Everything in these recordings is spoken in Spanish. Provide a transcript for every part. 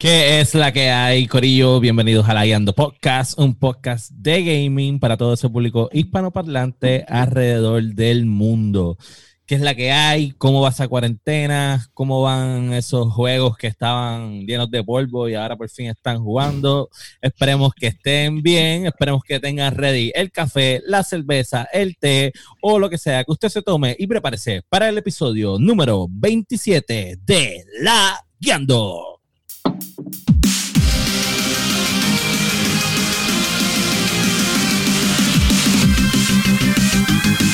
¿Qué es la que hay, Corillo? Bienvenidos a la Guiando Podcast, un podcast de gaming para todo ese público hispanoparlante alrededor del mundo. ¿Qué es la que hay? ¿Cómo va esa cuarentena? ¿Cómo van esos juegos que estaban llenos de polvo y ahora por fin están jugando? Esperemos que estén bien, esperemos que tengan ready el café, la cerveza, el té o lo que sea que usted se tome y prepárese para el episodio número 27 de La Guiando.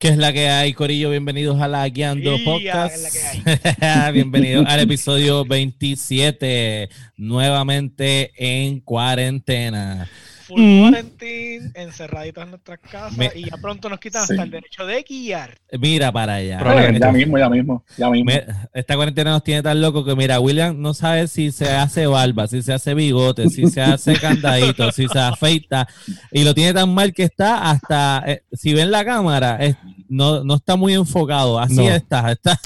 ¿Qué es la que hay, Corillo? Bienvenidos a la Guiando Podcast. Bienvenidos al episodio 27, nuevamente en cuarentena. Full mm. quarantine, encerraditos en nuestras casas y ya pronto nos quitan hasta el derecho de guiar. Mira para allá. ya mismo, ya mismo, ya mismo. Esta cuarentena nos tiene tan loco que mira, William no sabe si se hace barba, si se hace bigote, si se hace candadito, si se afeita y lo tiene tan mal que está hasta, eh, si ven la cámara, no, no está muy enfocado, así está, está.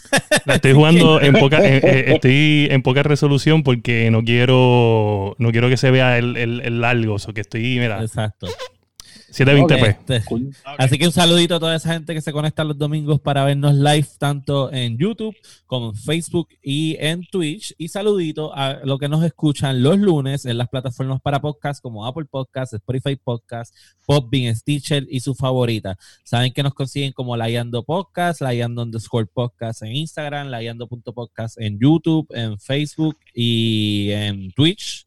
estoy jugando en poca, eh, eh, estoy en poca resolución porque no quiero, no quiero que se vea el, el, el largo, o que estoy mira. Exacto. 720p. Este, así que un saludito a toda esa gente que se conecta los domingos para vernos live tanto en YouTube como en Facebook y en Twitch. Y saludito a los que nos escuchan los lunes en las plataformas para podcast como Apple Podcast, Spotify Podcast, Podbean, Stitcher y su favorita. Saben que nos consiguen como Layando Podcast, Layando underscore podcast en Instagram, Layando.podcast en YouTube, en Facebook y en Twitch.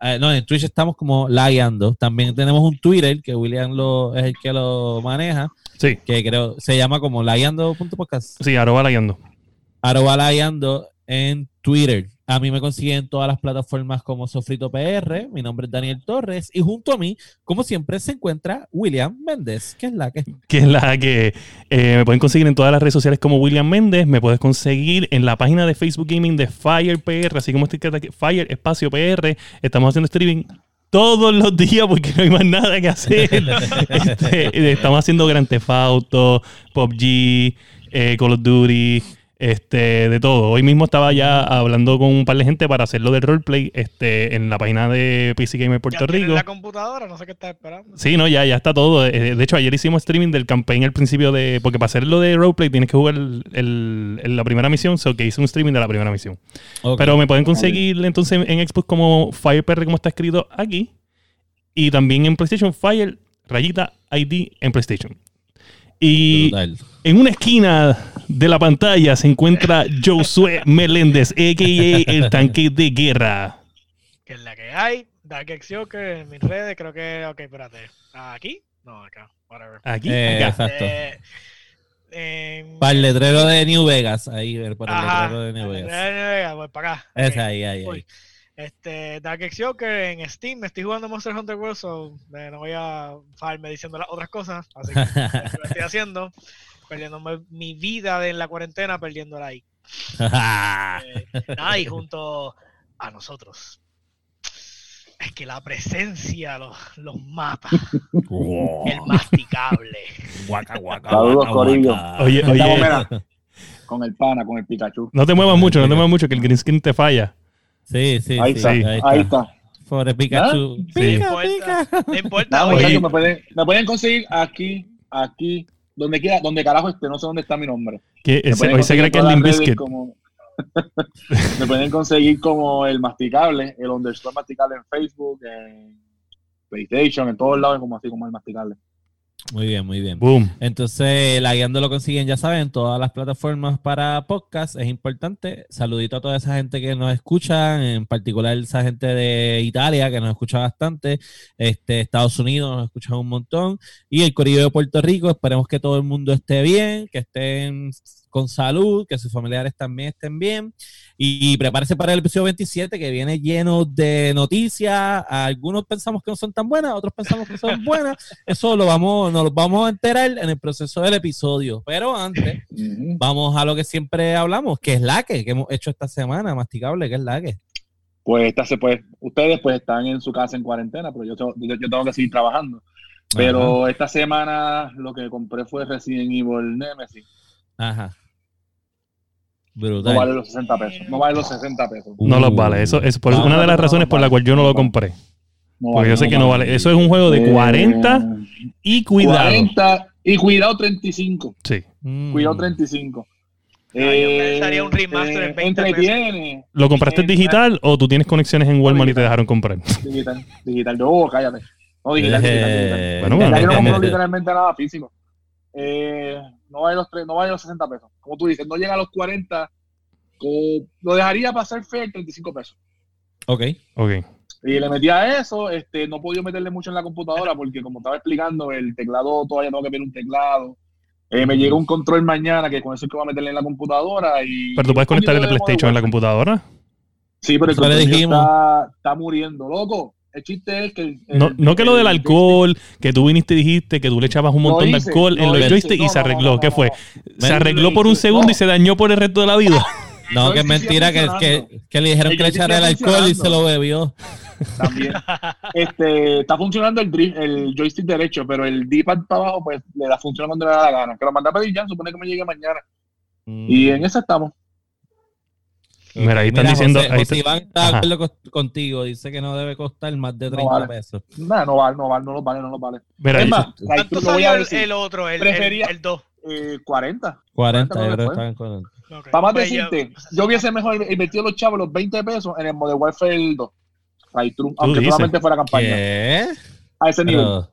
Eh, no, en Twitch estamos como layando. También tenemos un Twitter que William lo, es el que lo maneja. Sí. Que creo se llama como layando.podcast. Sí, arroba layando. Arroba layando en Twitter. A mí me consiguen todas las plataformas como Sofrito PR. Mi nombre es Daniel Torres. Y junto a mí, como siempre, se encuentra William Méndez. que es la que? Que es la que eh, me pueden conseguir en todas las redes sociales como William Méndez. Me puedes conseguir en la página de Facebook Gaming de Fire PR, así como estoy aquí, Fire Espacio PR. Estamos haciendo streaming todos los días porque no hay más nada que hacer. Este, estamos haciendo Grand Theft Auto, PUBG, eh, Call of Duty este, de todo. Hoy mismo estaba ya hablando con un par de gente para hacerlo del roleplay este, en la página de PC Gamer Puerto ¿Ya Rico. la computadora? No sé qué estás esperando. Sí, no, ya, ya está todo. Eh, de hecho, ayer hicimos streaming del campaign al principio de. Porque para hacerlo de roleplay tienes que jugar el, la primera misión. So que hice un streaming de la primera misión. Pero me pueden conseguir entonces en Xbox como FirePR, como está escrito aquí. Y también en PlayStation Fire, rayita ID en PlayStation. Y en una esquina de la pantalla se encuentra Josué Meléndez, a.k.a. el tanque de guerra. Que es la que hay. Dark que en mis redes, creo que. Ok, espérate. ¿Aquí? No, acá. Whatever. Aquí. Eh, exacto. Eh, para el letrero de New Vegas. Ahí, para el letrero de New Vegas. El New Vegas, voy para acá. Es ahí, ahí, ahí. Este, Dark que en Steam me estoy jugando Monster Hunter World, so eh, no voy a fallarme diciendo las otras cosas, así que lo estoy haciendo, perdiendo mi vida en la cuarentena, perdiendo ahí. eh, y junto a nosotros. Es que la presencia los, los mata. El masticable. Guaca, guaca, Saludos, Corillo. Oye, oye. con el pana, con el Pikachu. No te muevas mucho, no te muevas mucho, que el green screen te falla. Sí, sí, ahí, sí, está, ahí está. Por Pikachu. ¿Ah? Pica, pica. No importa. me, pueden, me pueden conseguir aquí, aquí, donde quiera, donde carajo esté, no sé dónde está mi nombre. Que hoy se cree que es Limp Bizkit. me pueden conseguir como el masticable, el underscore masticable en Facebook, en PlayStation, en todos lados, como así como el masticable. Muy bien, muy bien. Boom. Entonces, la guiando lo consiguen, ya saben, todas las plataformas para podcast. Es importante. Saludito a toda esa gente que nos escucha, en particular esa gente de Italia que nos escucha bastante. Este, Estados Unidos nos escucha un montón. Y el Corillo de Puerto Rico. Esperemos que todo el mundo esté bien, que estén con salud, que sus familiares también estén bien. Y prepárese para el episodio 27 que viene lleno de noticias. Algunos pensamos que no son tan buenas, otros pensamos que son buenas. Eso lo vamos, nos lo vamos a enterar en el proceso del episodio. Pero antes, vamos a lo que siempre hablamos, que es la que, que hemos hecho esta semana, masticable, que es la que. Pues, esta se puede, ustedes pues están en su casa en cuarentena, pero yo, yo, tengo que seguir trabajando. Pero esta semana lo que compré fue Resident Evil Nemesis. Ajá. No vale los 60 pesos. No vale los 60 pesos. No los vale. Eso es por una de las razones por la cual yo no lo compré. Porque yo sé que no vale. Eso es un juego de 40 eh, y cuidado. 40 y cuidado 35. Sí. Cuidado 35. Eh, yo un remaster en 20 entretiene. ¿Lo compraste digital o tú tienes conexiones en Walmart y te dejaron comprar? Digital, digital. No, cállate. No, digital, eh, Bueno, bueno, yo no compro literalmente nada físico. Eh, no vale los no vale los 60 pesos. Como tú dices, no llega a los 40. lo dejaría pasar fe 35 pesos. Ok. Ok. Y le metí a eso, este, no podía meterle mucho en la computadora porque como estaba explicando, el teclado todavía tengo que ver un teclado. Eh, me llegó un control mañana que con eso es que voy a meterle en la computadora y... ¿Pero tú puedes conectar el PlayStation en la computadora? Sí, pero el control está, está muriendo, loco el chiste es que. no, que lo del alcohol, que tú viniste y dijiste que tú le echabas un montón de alcohol en los joysticks y se arregló. ¿Qué fue? Se arregló por un segundo y se dañó por el resto de la vida. No, que es mentira, que, que, le dijeron que le echara el alcohol y se lo bebió. También. Este, está funcionando el, el joystick derecho, pero el D-pad para abajo, pues le da función cuando le da la gana. Que lo manda a pedir ya, supone que me llegue mañana. Y mm. en eso estamos. Mira, ahí están diciendo. José, Iván está de acuerdo contigo, dice que no debe costar más de 30 pesos. No, no vale, no vale, no lo vale, no lo vale. Mira, es más, ¿cuánto salió el, otro, el, el, 2? Eh, 40. 40, 40 yo creo que estaban 40. Okay. Para más pues decirte, yo, hubiese mejor invertido los chavos los 20 pesos en el Modern Warfare 2. aunque solamente fuera campaña. ¿Qué? A ese nivel. Pero,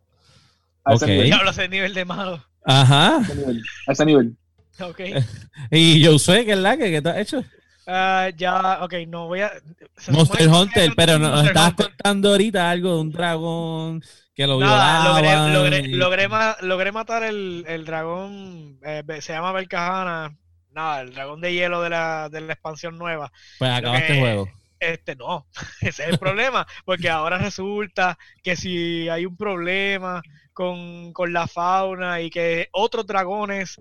a ese okay. nivel. Hablo ese nivel de malo. Ajá. A ese nivel. A ese nivel. Ok. y yo sé que es la que, que te has hecho. Uh, ya, ok, no voy a. Monster Hunter, pero nos estabas contando ahorita algo de un dragón que lo Nada, logré, logré, logré, matar el, el dragón, eh, se llama Belcajana. Nada, el dragón de hielo de la, de la expansión nueva. Pues acabaste el juego. Este no, ese es el problema, porque ahora resulta que si hay un problema con, con la fauna y que otros dragones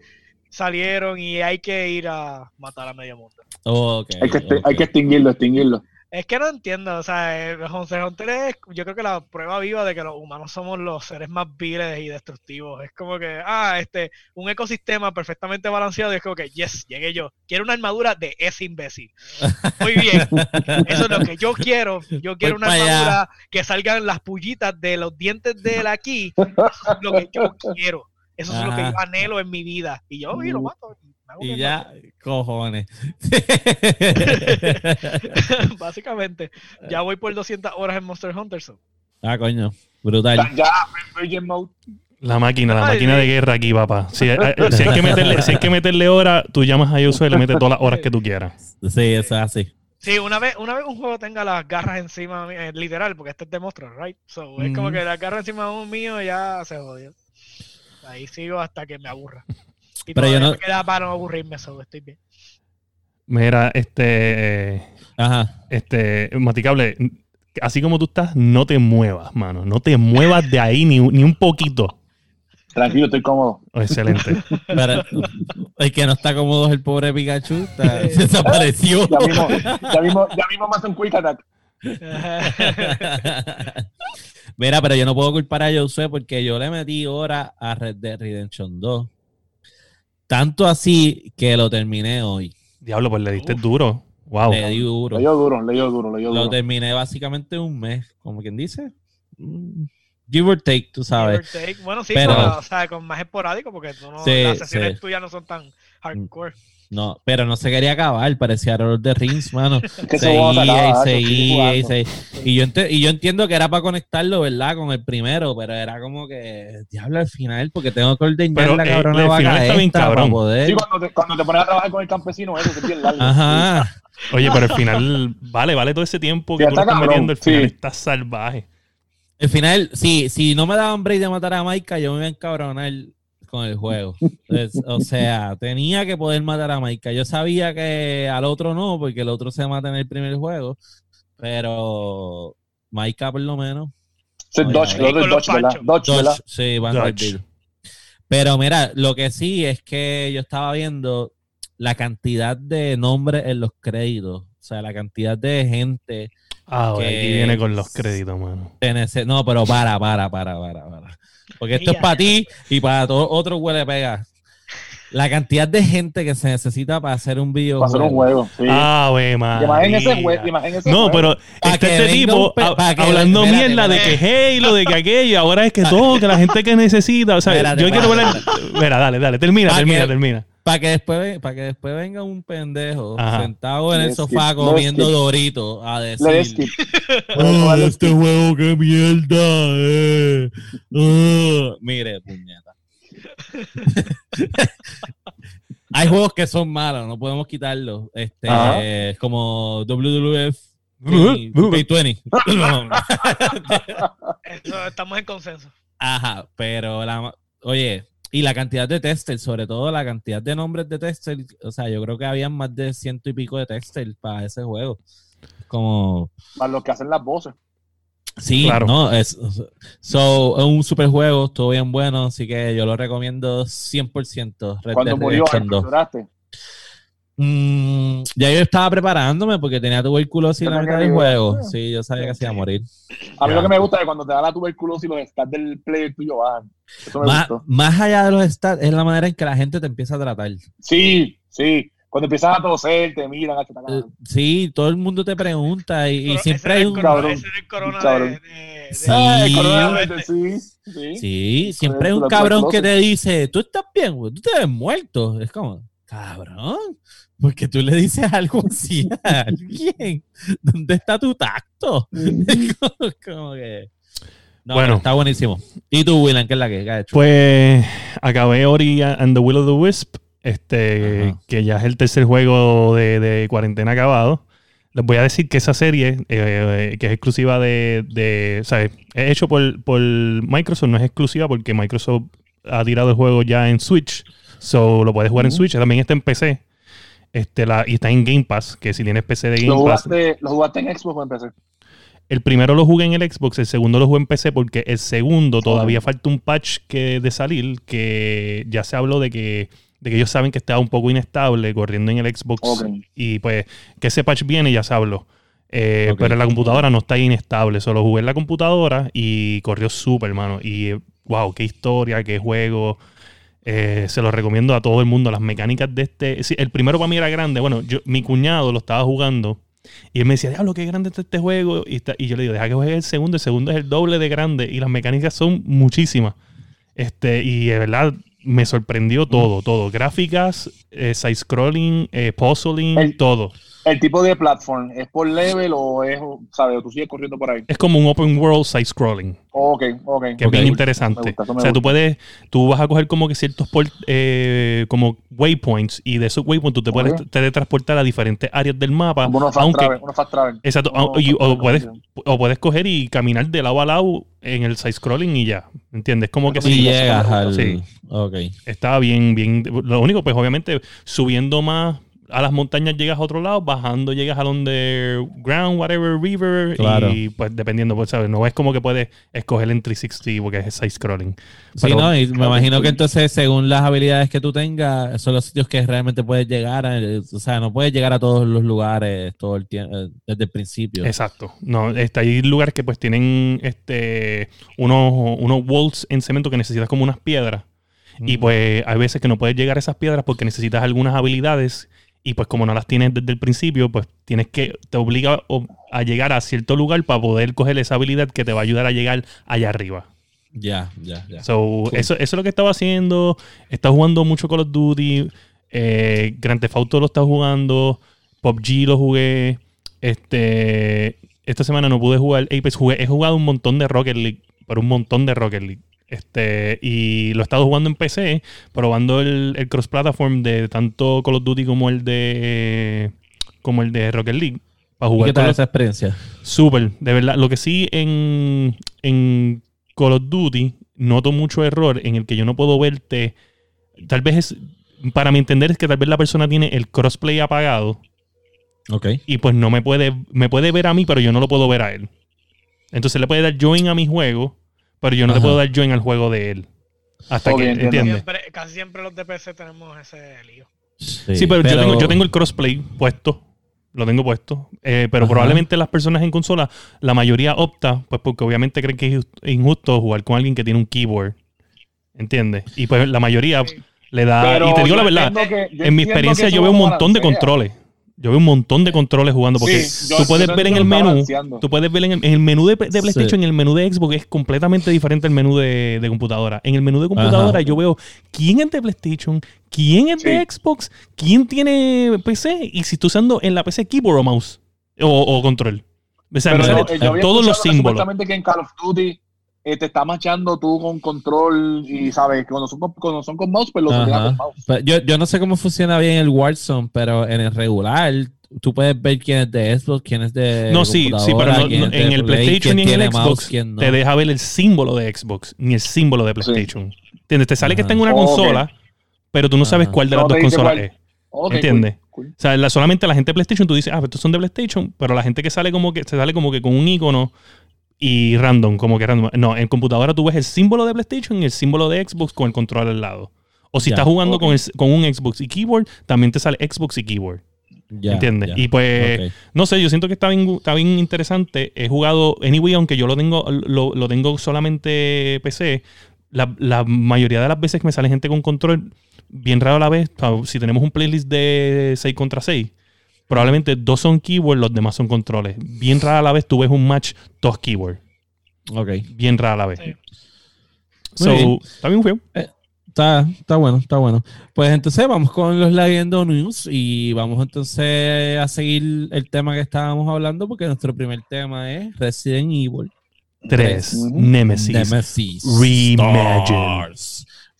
salieron y hay que ir a matar a medio mundo. Oh, hay, que, hay que extinguirlo, extinguirlo. Es que no entiendo, o sea, Hunter Hunter es, yo creo que la prueba viva de que los humanos somos los seres más viles y destructivos. Es como que, ah, este, un ecosistema perfectamente balanceado y es como que, yes, llegué yo. Quiero una armadura de ese imbécil. Muy bien, eso es lo que yo quiero. Yo quiero una armadura que salgan las pullitas de los dientes de él aquí. Eso es lo que yo quiero. Eso es lo que yo anhelo en mi vida. Y yo, y lo mato. Y ya, cojones. Básicamente, ya voy por 200 horas en Monster Hunter. Ah, coño, brutal. Ya, Virgin Mode. La máquina, la máquina de guerra aquí, papá. Si, hay, que meterle, si hay que meterle hora, tú llamas a Yosu y le metes todas las horas que tú quieras. Sí, eso es así. Sí, una vez, una vez un juego tenga las garras encima, eh, literal, porque este es de Monster, right? So, es como que las garras encima de un mío ya se jodió. Ahí sigo hasta que me aburra. Y Pero yo no... me queda para no aburrirme, solo estoy bien. Mira, este. Ajá. Este, Maticable, así como tú estás, no te muevas, mano. No te muevas de ahí ni, ni un poquito. Tranquilo, estoy cómodo. Excelente. el que no está cómodo es el pobre Pikachu. desapareció. Ya mismo, ya mismo, ya mismo me hace un quick attack. Mira, pero yo no puedo culpar a Josué porque yo le metí horas a Red Dead Redemption 2. Tanto así que lo terminé hoy. Diablo, pues le diste duro. Wow. Le di duro. Le dio duro, le dio duro, le dio duro. Lo terminé básicamente un mes, como quien dice. Mm, give or take, tú sabes. Give or take. Bueno, sí, pero, o sea, con más esporádico porque no, las sesiones tuyas no son tan hardcore. No, pero no se quería acabar, parecía Lord de Rings, mano. seguía y seguía y seguía. Y yo, y yo entiendo que era para conectarlo, ¿verdad? Con el primero, pero era como que, diablo, al final, porque tengo que ordeñar la eh, cabrona eh, vaca extra para poder. Sí, cuando te, cuando te pones a trabajar con el campesino, eso se bien largo. Ajá. Oye, pero al final, vale, vale todo ese tiempo que tú estás metiendo, el final está salvaje. El final, sí, si no me daban break de matar a Maika, yo me iba a encabronar con el juego. o sea, tenía que poder matar a Maika. Yo sabía que al otro no, porque el otro se mata en el primer juego, pero Maika por lo menos. Sí, Dodge, Dodge, ¿verdad? Dodge, ¿verdad? Sí, Van Pero mira, lo que sí es que yo estaba viendo la cantidad de nombres en los créditos. O sea, la cantidad de gente. Ah, que aquí viene con los créditos, mano. no, pero para, para, para, para, para. Porque esto es para ti y para todo otro huele pega. La cantidad de gente que se necesita para hacer un video. Para hacer un juego, sí. Ah, güey, man. Imagínese ese juego, No, pero este, este tipo hablando mierda de que Halo, de que aquello, ahora es que todo, que la gente que necesita. O sea, yo quiero ver. Mira, dale, dale, termina, termina, termina. Para que después, para que después venga un pendejo sentado en el sofá comiendo Dorito a decir, oh, este juego qué mierda, eh. Oh". Mire, puñeta. Hay juegos que son malos, no podemos quitarlos. Este, como WWF 2020. estamos en consenso. Ajá, pero la, oye, y la cantidad de testers, sobre todo la cantidad de nombres de testers, o sea, yo creo que habían más de ciento y pico de testers para ese juego. Como... Para los que hacen las voces. Sí, claro. no, es, so, un super juego, estuvo bien bueno, así que yo lo recomiendo 100%. Red Cuando murió, lloraste. Mm, ya yo estaba preparándome porque tenía tuberculosis en la mitad del juego. Sí, yo sabía que se iba a morir. A mí lo que me gusta es cuando te da la tuberculosis los stats del player tuyo bajan. Eso me más, más allá de los stats, es la manera en que la gente te empieza a tratar. Sí, sí. Cuando empiezas a toser, te miran. A uh, sí, todo el mundo te pregunta y, siempre hay un cabrón. Ese es el corona de, sí. sí, sí, siempre hay un cabrón que te dice, tú estás bien, güey, tú te ves muerto. Es como, cabrón, porque tú le dices algo así a alguien. ¿Dónde está tu tacto? como, que. No, bueno, está buenísimo. ¿Y tú, William, qué es la que has hecho? Pues acabé Ori and the Will of the Wisp, este, que ya es el tercer juego de, cuarentena acabado. Les voy a decir que esa serie, eh, que es exclusiva de, de ¿sabes? Es hecho por, por Microsoft, no es exclusiva porque Microsoft ha tirado el juego ya en Switch. So lo puedes jugar en Switch, también está en PC. Este, la, y está en Game Pass, que si tienes PC de Game ¿Lo Pass. ¿Lo jugaste en Xbox o en PC? El primero lo jugué en el Xbox, el segundo lo jugué en PC porque el segundo todavía falta un patch que de salir que ya se habló de que, de que ellos saben que estaba un poco inestable corriendo en el Xbox y pues que ese patch viene ya se habló. Eh, pero en la computadora no está inestable, solo jugué en la computadora y corrió súper, hermano. Y wow, qué historia, qué juego. Eh, se lo recomiendo a todo el mundo. Las mecánicas de este. el primero para mí era grande. Bueno, yo, mi cuñado lo estaba jugando. Y él me decía, diablo, qué grande está este juego. Y, y yo le digo, deja que juegue el segundo. El segundo es el doble de grande. Y las mecánicas son muchísimas. Este, y de verdad, me sorprendió todo, todo. Gráficas, eh, side-scrolling, eh, puzzling, todo el tipo de platform, ¿es por level o es, sabes, o tú sigues corriendo por ahí? Es como un open world side scrolling. Ok, ok. Que es bien interesante. o sea, tú puedes, tú vas a coger como que ciertos eh, como waypoints y de esos waypoints tú te puedes teletransportar a diferentes áreas del mapa. Como unos fast travel, unos fast travel. Exacto. o, puedes, o puedes coger y caminar de lado a lado en el side scrolling y ya. ¿Entiendes? Como que sí. llegas al... Sí. Ok. Estaba bien, bien. Lo único, pues obviamente, subiendo más a las montañas llegas a otro lado, bajando llegas a donde ground, whatever, river, y pues dependiendo, pues sabes, no es como que puedes escoger en 360 porque es side scrolling. Sí, no, y me imagino que entonces según las habilidades que tú tengas, son los sitios que realmente puedes llegar, a, o sea, no puedes llegar a todos los lugares todo el tiempo, eh, desde el principio. Exacto. No, este, hay lugares que pues tienen este unos, unos walls en cemento que necesitas como unas piedras. Y pues hay veces que no puedes llegar a esas piedras porque necesitas algunas habilidades y pues como no las tienes desde el principio, pues tienes que, te obliga a llegar a cierto lugar para poder coger esa habilidad que te va a ayudar a llegar allá arriba. Ya, ya, ya. eso, eso es lo que estaba haciendo. Está jugando mucho Call of Duty. Eh, Grand Theft Auto lo está jugando. PUBG lo jugué. Este, esta semana no pude jugar Apex. Jugué, he jugado un montón de Rocket League. Pero un montón de Rocket League. Este, y lo he estado jugando en PC, probando el, el cross-platform de tanto Call of Duty como el de como el de Rocket League. Para jugar ¿Qué tal esa experiencia? Súper, de verdad. Lo que sí en, en Call of Duty noto mucho error en el que yo no puedo verte. Tal vez es, para mi entender, es que tal vez la persona tiene el crossplay apagado. Ok. Y pues no me puede, me puede ver a mí, pero yo no lo puedo ver a él. Entonces le puede dar join a mi juego, pero yo no le puedo dar join al juego de él. Hasta que, ¿entiendes? casi siempre los de PC tenemos ese lío. Sí, pero, Yo, tengo, yo tengo el crossplay puesto lo tengo puesto. Eh, pero probablemente las personas en consola, la mayoría opta, pues porque obviamente creen que es injusto jugar con alguien que tiene un keyboard. ¿Entiendes? Y pues la mayoría le da. y te digo la verdad, en mi experiencia yo veo un montón de controles. Yo veo un montón de controles jugando porque tú puedes ver en el menú, tú puedes ver en el, menú de, PlayStation, en el menú de Xbox es completamente diferente al menú de, computadora. En el menú de computadora yo veo quién es de PlayStation, quién es de Xbox, quién tiene PC y si estoy usando en la PC keyboard o mouse o, control. O sea, todos los símbolos. que en Call of Duty eh, te está machando tú con control y sabes, cuando son con, cuando son con mouse, pues lo con mouse. yo, yo no sé cómo funciona bien el Warzone, pero en el regular tú puedes ver quién es de Xbox, quién es de. No, sí, sí, pero en el PlayStation y en el Xbox te deja ver el símbolo de Xbox ni el símbolo de PlayStation. ¿Entiendes? Te sale que está en una consola, pero tú no sabes cuál de las dos consolas es. ¿Entiendes? O sea, solamente la gente de PlayStation, tú dices, ah, estos son de PlayStation, pero la gente que sale como que se sale como que con un icono y random, como que random. No, en computadora tú ves el símbolo de PlayStation y el símbolo de Xbox con el control al lado. O si estás jugando con, con, un Xbox y keyboard, también te sale Xbox y keyboard. ¿Entiendes? Y pues, no sé, yo siento que está bien, está bien interesante. He jugado Anyway, aunque yo lo tengo, lo, lo tengo solamente PC. La, la, mayoría de las veces que me sale gente con control, bien raro a la vez, si tenemos un playlist de 6 contra 6, probablemente dos son keyboard, los demás son controles. Bien rara a la vez tú ves un match dos keyboard. Ok. Bien rara a la vez. So, está bien feo. Eh, está, está bueno, está bueno. Pues entonces vamos con los Leyendo News y vamos entonces a seguir el tema que estábamos hablando porque nuestro primer tema es Resident Evil 3, Nemesis, Nemesis Reimagine.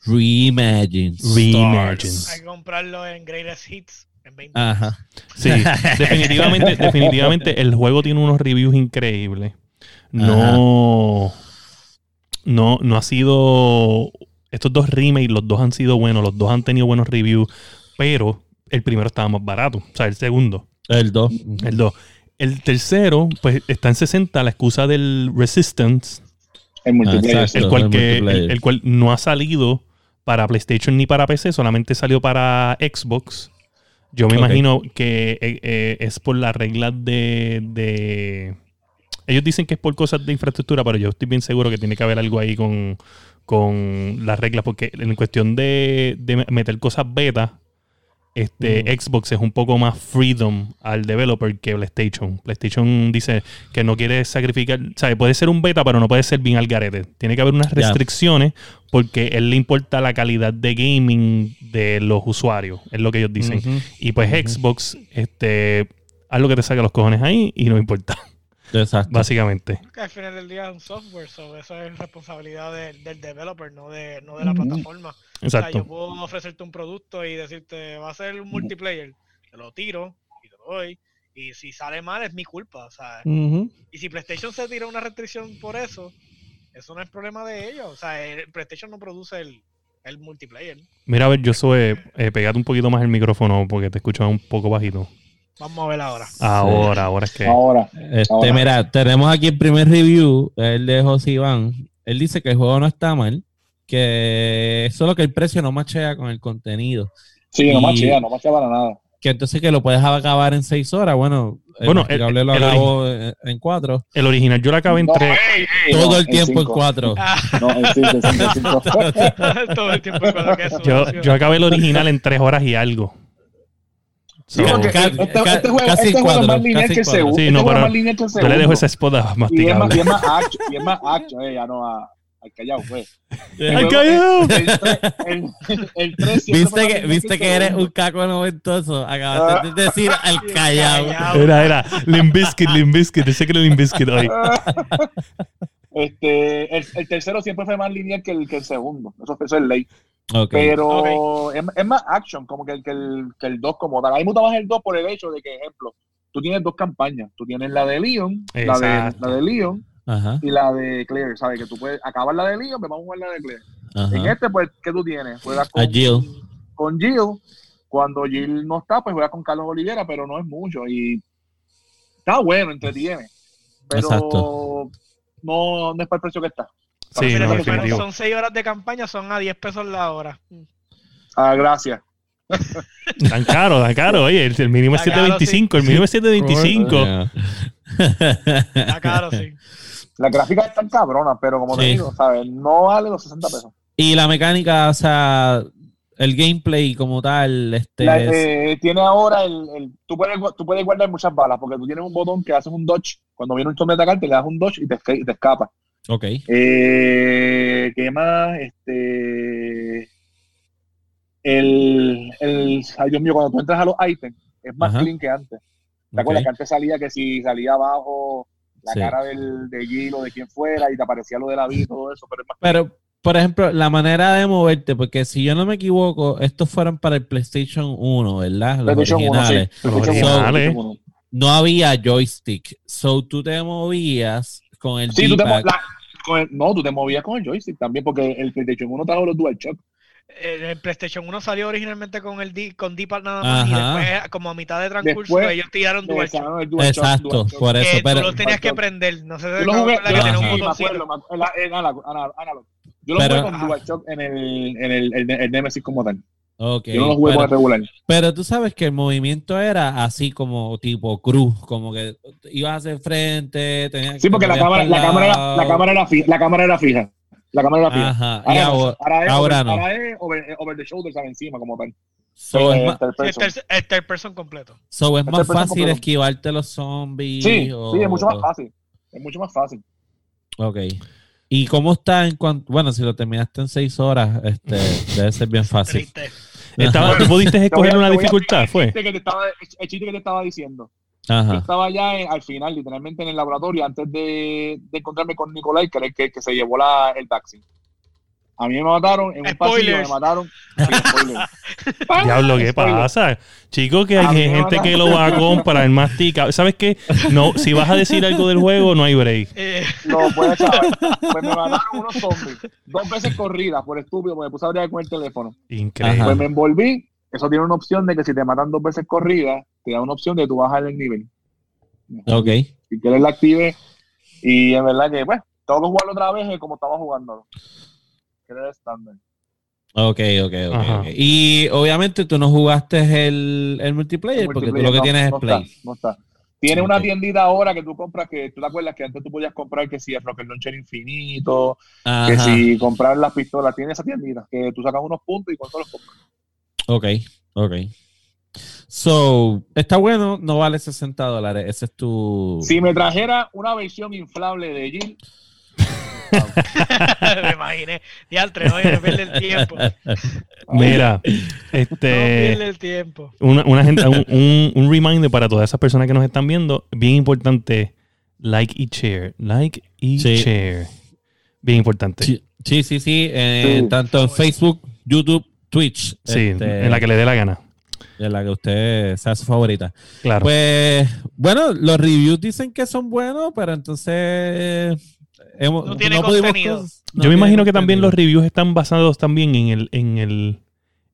Reimagine. Reimagine. Hay que comprarlo en Greatest Hits. Ajá. Sí, definitivamente, definitivamente el juego tiene unos reviews increíbles. No, no, no ha sido. Estos dos remakes, los dos han sido buenos, los dos han tenido buenos reviews, pero el primero estaba más barato, o sea, el segundo. El 2. El 2. El tercero, pues está en 60, la excusa del Resistance. El multiplayer. el, cual el cual no ha salido para PlayStation ni para PC, solamente salió para Xbox. Yo me imagino que eh, eh, es por las reglas de, Ellos dicen que es por cosas de infraestructura, pero yo estoy bien seguro que tiene que haber algo ahí con, las reglas, porque en cuestión de, de meter cosas beta, este, Xbox es un poco más freedom al developer que PlayStation. PlayStation dice que no quiere sacrificar, sea, puede ser un beta, pero no puede ser bien al garete. Tiene que haber unas restricciones porque a él le importa la calidad de gaming de los usuarios, es lo que ellos dicen. Y pues Xbox, este, haz lo que te saque los cojones ahí y no importa. Exacto. Básicamente. Porque al final del día es un software, so eso es responsabilidad del developer, no de, no de la plataforma. Exacto. O sea, yo puedo ofrecerte un producto y decirte, va a ser un multiplayer, te lo tiro y te lo doy. Y si sale mal es mi culpa, o sea, Y si PlayStation se tira una restricción por eso, eso no es problema de ellos. O sea, el PlayStation no produce el, el multiplayer. Mira, a ver, yo soy, eh, pegate un poquito más el micrófono porque te escucho un poco bajito. Vamos a ver ahora. Ahora, ahora es que. Ahora. Este, Mira, tenemos aquí el primer review, el de José Iván. Él dice que el juego no está mal, que solo que el precio no machea con el contenido. Sí, no machea, no machea para nada. Que entonces que lo puedes acabar en seis horas. Bueno, bueno el, el, lo acabo en cuatro. El original yo lo acabé en tres. todo el tiempo en, cuatro. No, en cinco, en cinco. todo el tiempo en cuatro. Yo, yo acabé el original en tres horas y algo. Sí, porque este, este, juego, este juego es más lineal que el segundo. Sí, no, pero yo le dejo esa espada masticable. Y es más, action, y es más action, eh, ya no a, al callao, pues. ¡Al callao! El, el, 3 ¿Viste que, viste que eres un caco noventoso. Acabaste de decir al callao. Era, era. Limbiskit, Limbiskit. Dice que era Limbiskit hoy. Este, el, el, tercero siempre fue más lineal que el, que el segundo. Eso, eso es ley. Pero Es, es, más action como que, que, el, que el 2 como tal. Me gusta más el 2 por el hecho de que, ejemplo, tú tienes dos campañas. Tú tienes la de Leon, la de, la de Leon, y la de Claire, ¿sabes? Que tú puedes acabar la de Leon, pero vamos a jugar la de Claire. En este, pues, ¿qué tú tienes? Juegas con Jill. Con Jill. Cuando Jill no está, pues juegas con Carlos Olivera, pero no es mucho. Y está bueno, entretiene. Pero no, no es para el precio que está. Sí, son 6 horas de campaña, son a 10 pesos la hora. Ah, gracias. Tan caro, tan caro. Oye, el, mínimo es 725, el mínimo es 725. Está caro, sí. La gráfica es tan cabrona, pero como te digo, ¿sabes? No vale los 60 pesos. Y la mecánica, o sea, el gameplay como tal, este. Eh, tiene ahora el. tú, puedes, tú puedes guardar muchas balas, porque tú tienes un botón que haces un dodge. Cuando viene un zombie a atacarte, le das un dodge y te, te escapa. Ok. Eh, ¿Qué más? Este. El, el. Ay, Dios mío, cuando tú entras a los ítems, es más clean que antes. ¿Te acuerdas que antes salía que si salía abajo la cara del, de Jill o de quien fuera y te aparecía lo de la vida y todo eso? Pero, es más pero por ejemplo, la manera de moverte, porque si yo no me equivoco, estos fueron para el PlayStation 1, ¿verdad? Los originales. no había joystick. So tú te movías con el sí, tú te No, tú te movías con el joystick también, porque el PlayStation 1 trajo los DualShock. El PlayStation 1 salió originalmente con el D, con D-pad nada más y después, como a mitad de transcurso, ellos tiraron DualShock. Exacto, por eso. Que pero, tú los tenías que prender. No sé de qué que tenía un botoncito. Yo lo jugué con DualShock en el, en el, el, el Nemesis como tal. Okay, Yo no lo jugué con el regular. Pero tú sabes que el movimiento era así como tipo cruz, como que ibas hacia frente. Tenías, sí, porque la cámara, la, cámara era, la, cámara era fija, la cámara era fija. La cámara era fija. Ajá. Ahora, ahora, ahora, ahora no. Ahora es over, over the shoulder, ¿sabes? Encima, como tal. So es, es, person. Es third person completo. So es más fácil esquivarte los zombies. Sí, sí, es mucho más fácil. Es mucho más fácil. Ok. ¿Y cómo está en cuanto, bueno, si lo terminaste en seis horas, este, debe ser bien fácil. Estaba, ¿Tú pudiste escoger una dificultad? ¿Fue? El chiste que te estaba, el chiste que te estaba diciendo. Ajá. Yo estaba ya al final, literalmente en el laboratorio, antes de, de encontrarme con Nicolai, que, que, que se llevó la, el taxi. A mí me mataron en un pasillo, me mataron. Diablo, ¿qué pasa? Chicos, que hay gente que lo va a comprar, mastica. ¿Sabes qué? No, si vas a decir algo del juego, no hay break. Eh. No, pues, chaval. Pues me mataron unos zombies. Dos veces corridas, por estúpido, porque me puse a abrir con el teléfono. Increíble. Pues me envolví. Eso tiene una opción de que si te matan dos veces corridas, te da una opción de tú bajar el nivel. Ok. Si quieres la active. Y en verdad que, pues, tengo que jugarlo otra vez como estaba jugando que era estándar. Ok, ok, ok. Y obviamente tú no jugaste el, el, multiplayer, porque tú lo que tienes es Play. no está. Tiene una tiendita ahora que tú compras que tú te acuerdas que antes tú podías comprar que si el Rocket Launcher infinito, que si comprar las pistolas, tiene esa tiendita que tú sacas unos puntos y cuánto los compras. Ok, ok. So, está bueno, no vale 60 dólares. Ese es tu. Si me trajera una versión inflable de Jill, me imaginé. Tren, oye, no pierde el tiempo. Mira, este. No pierde el tiempo. Una, una gente, un, un, reminder para todas esas personas que nos están viendo, bien importante, like y share. Like y share. Bien importante. Sí, sí, sí. Eh, tanto en Facebook, YouTube, Twitch. Sí, este, en la que le dé la gana. En la que usted sea su favorita. Claro. Pues, bueno, los reviews dicen que son buenos, pero entonces no tiene contenido. Yo me imagino que también los reviews están basados también en el, en el,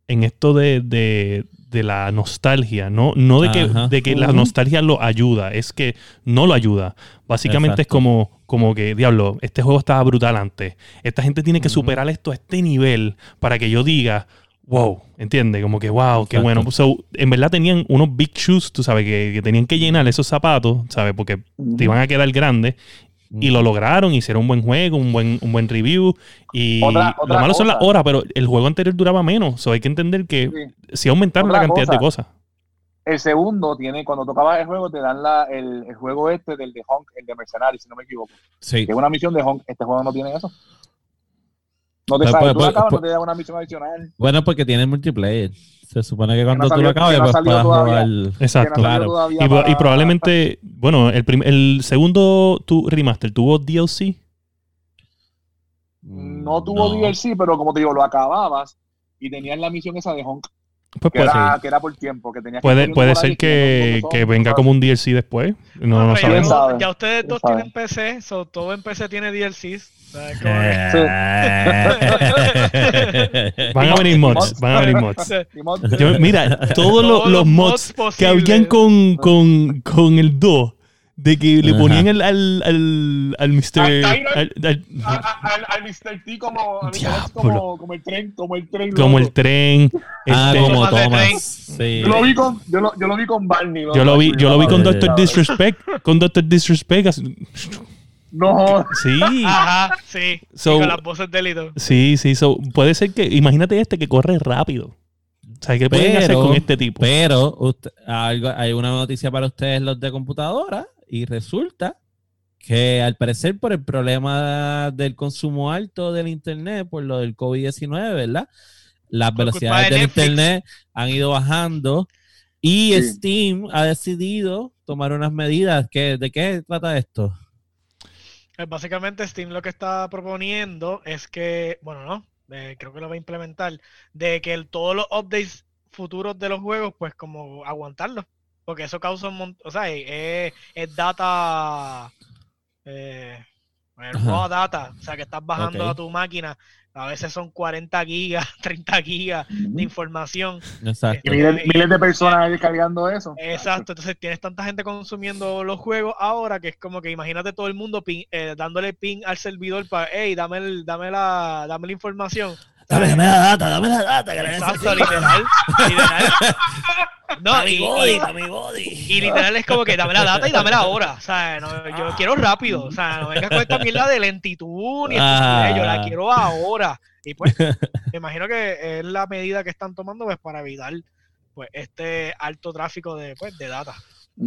en esto de, de, de la nostalgia, no, no de que, de que la nostalgia lo ayuda, es que no lo ayuda. Básicamente es como, como que, diablo, este juego estaba brutal antes. Esta gente tiene que superar esto a este nivel para que yo diga, wow, ¿entiendes? Como que, wow, qué bueno. en verdad tenían unos big shoes, tú sabes, que, que, tenían que llenar esos zapatos, ¿sabes? Porque te iban a quedar grandes y lo lograron, hicieron un buen juego, un buen, un buen review. Y lo malo son las horas, pero el juego anterior duraba menos. So hay que entender que si aumentaron la cantidad de cosas. El segundo tiene, cuando tocabas el juego, te dan la, el, el, juego este del de Honk, el de Mercenaries, si no me equivoco. Sí. Que es una misión de Honk. Este juego no tiene eso. No te sabes, pues, tú pues, no te da una misión adicional. Bueno, porque tiene multiplayer. Se supone que cuando tú lo acabes, pues puedas jugar. Exacto, claro. Y, probablemente, bueno, el, el segundo tu remaster tuvo DLC. No tuvo DLC, pero como te digo, lo acababas y tenías la misión esa de Honk. Pues que, era, que, era, por tiempo. Que tenía puede puede ser que, que, venga como un DLC después. No, no, sabemos. Ya ustedes dos tienen PC, so, todo en PC tiene DLCs. Van a venir mods, van a venir mods. mira, todos, los, mods, que habían con, con, con el 2 de que le ponían al, al, al, al Mr. Al, al, al, Mr. T como, como, como, el tren, como el tren. Como el tren. Ah, este, como Thomas. Sí. Yo, lo vi con, yo, lo, yo lo vi con Barney. Yo lo vi, yo lo vi con Doctor Disrespect. Con Doctor Disrespect. No. Sí. Ajá, sí. So, con las voces delito. Sí, sí. So, puede ser que, imagínate este que corre rápido. O sea, ¿qué pueden hacer con este tipo? Pero hay una noticia para ustedes, los de computadora y resulta que al parecer por el problema del consumo alto del Internet, por lo del COVID-19, ¿verdad? Las velocidades del Internet han ido bajando y Steam ha decidido tomar unas medidas. Que, ¿De qué trata esto? Pues básicamente Steam lo que está proponiendo es que, bueno, no, eh, creo que lo va a implementar, de que todos los updates futuros de los juegos, pues como aguantarlos. Porque eso causa un montón, o sea, es, data, eh, raw data, o sea, que estás bajando a tu máquina, a veces son 40 gigas, 30 gigas de información. Exacto. Y miles, de personas descargando eso. Exacto, entonces tienes tanta gente consumiendo los juegos ahora que es como que imagínate todo el mundo eh, dándole ping al servidor para, hey, dame, el, dame, la, dame la información. Dame, dame la data, dame la data. Que Exacto, literal, literal. No, y, y, literal es como que dame la data y dame la hora. O sea, no, yo quiero rápido. O sea, no vengas con esta mierda de lentitud ni ah. yo la quiero ahora. Y pues, me imagino que es la medida que están tomando pues, para evitar pues este alto tráfico de, pues, de data.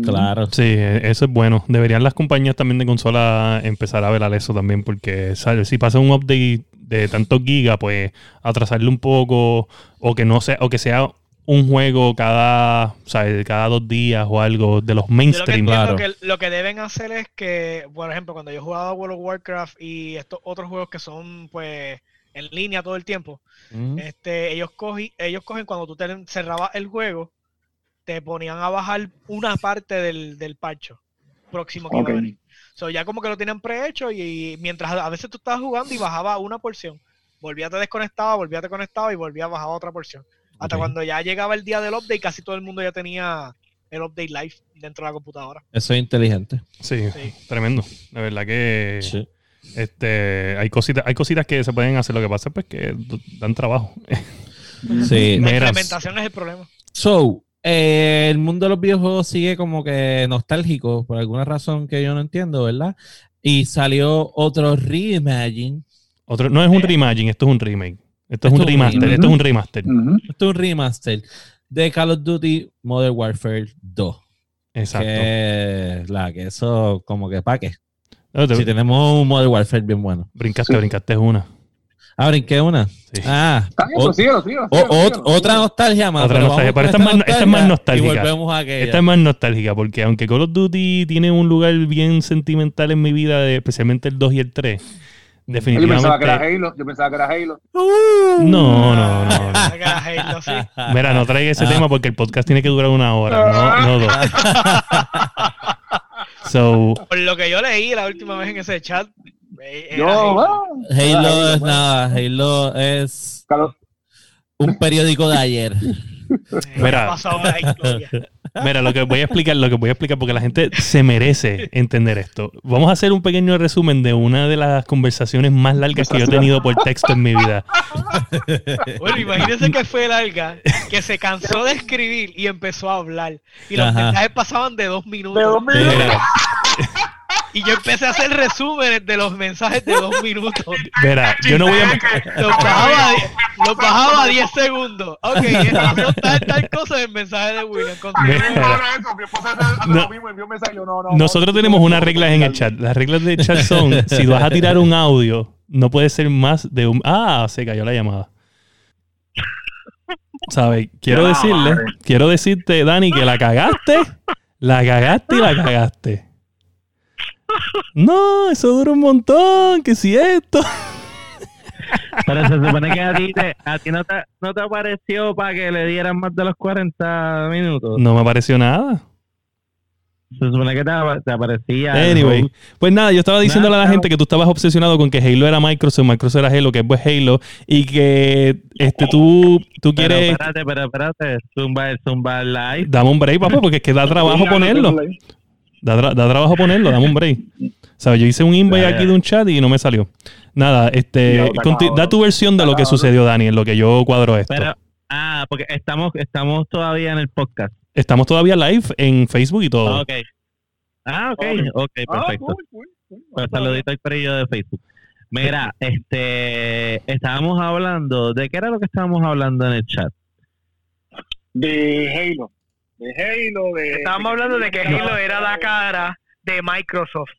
Claro. Sí, eso es bueno. Deberían las compañías también de consola empezar a velar eso también, porque si pasa un update de tantos gigas, pues atrasarle un poco, o que no sea, o que sea un juego cada, cada dos días o algo de los mainstream. Lo que, lo que deben hacer es que, por ejemplo, cuando yo jugaba World of Warcraft y estos otros juegos que son pues en línea todo el tiempo, este, ellos, cogen, ellos cogen cuando tú te cerrabas el juego, te ponían a bajar una parte del, del parcho próximo que iba a venir. So, ya como que lo tienen prehecho y, mientras a veces tú estabas jugando y bajaba una porción, volvía te desconectaba, volvía te conectaba y volvía a bajar otra porción. Hasta cuando ya llegaba el día del update, casi todo el mundo ya tenía el update live dentro de la computadora. Eso es inteligente. Sí, tremendo. De verdad que este, hay cositas, hay cositas que se pueden hacer. Lo que pasa es pues, que dan trabajo. Sí. La implementación es el problema. So, eh, el mundo de los videojuegos sigue como que nostálgico por alguna razón que yo no entiendo, ¿verdad? Y salió otro reimagine. Otro, no es un eh, reimagine, esto es un remake. Esto, es un remaster. Esto es un remaster. Esto es un remaster de Call of Duty Modern Warfare 2. Exacto. Que, la, que eso, como que pa' qué. si tenemos un Modern Warfare bien bueno. Brincaste, brincaste una. Ah, brinqué una. Sí. Ah, otra nostalgia más. Otra nostalgia, pero esta, es más, esta es más nostálgica. Y volvemos a Esta es más nostálgica porque aunque Call of Duty tiene un lugar bien sentimental en mi vida, especialmente el 2 y el 3, Definitivamente. Yo pensaba que era Halo. Yo pensaba que era Halo. No, no, no. Mira, no traiga ese ah. tema porque el podcast tiene que durar una hora, no, no dos. so, Por lo que yo leí la última vez en ese chat. Yo, Halo. Halo es nada. Halo es un periódico de ayer. Mira, mira, lo que voy a explicar, lo que voy a explicar, porque la gente se merece entender esto. Vamos a hacer un pequeño resumen de una de las conversaciones más largas que yo he tenido por texto en mi vida. Bueno, imagínense que fue larga, que se cansó de escribir y empezó a hablar. Y los mensajes pasaban de dos minutos. De dos minutos. Y yo empecé a hacer resúmenes de los mensajes de dos minutos. Verá, yo no voy a. Los bajaba, los bajaba a 10 segundos. Ok, pasó tal, tal cosa el mensaje de William. Nosotros tenemos unas reglas en el chat. Las reglas del chat son: si vas a tirar un audio, no puede ser más de un. Ah, se cayó la llamada. ¿Sabes? Quiero decirle, quiero decirte, Dani, que la cagaste, la cagaste y la cagaste. No, eso dura un montón, que si esto. Pero se supone que a ti, te, a ti no, te, no te apareció para que le dieran más de los 40 minutos. No me apareció nada. Se supone que te, aparecía. Anyway, pues nada, yo estaba diciéndole a la gente que tú estabas obsesionado con que Halo era Microsoft, Microsoft era Halo, que es pues Halo, y que este tú, tú quieres. espérate, pero espérate, Zumba, Zumba Live. Dame un break, papá, porque es que da trabajo ponerlo. Da, da, trabajo ponerlo, dame un break. ¿Sabes? Yo hice un invite aquí de un chat y no me salió. Nada, este, da tu versión de lo que sucedió, Dani, en lo que yo cuadro esto. ah, porque estamos, estamos todavía en el podcast. Estamos todavía live en Facebook y todo. Ok. Ah, ok, ok, ah, perfecto. Pues saludito al perillo de Facebook. Mira, este, estábamos hablando, ¿de qué era lo que estábamos hablando en el chat? De Halo. De Halo, de... Estábamos hablando de que Halo era la cara de Microsoft.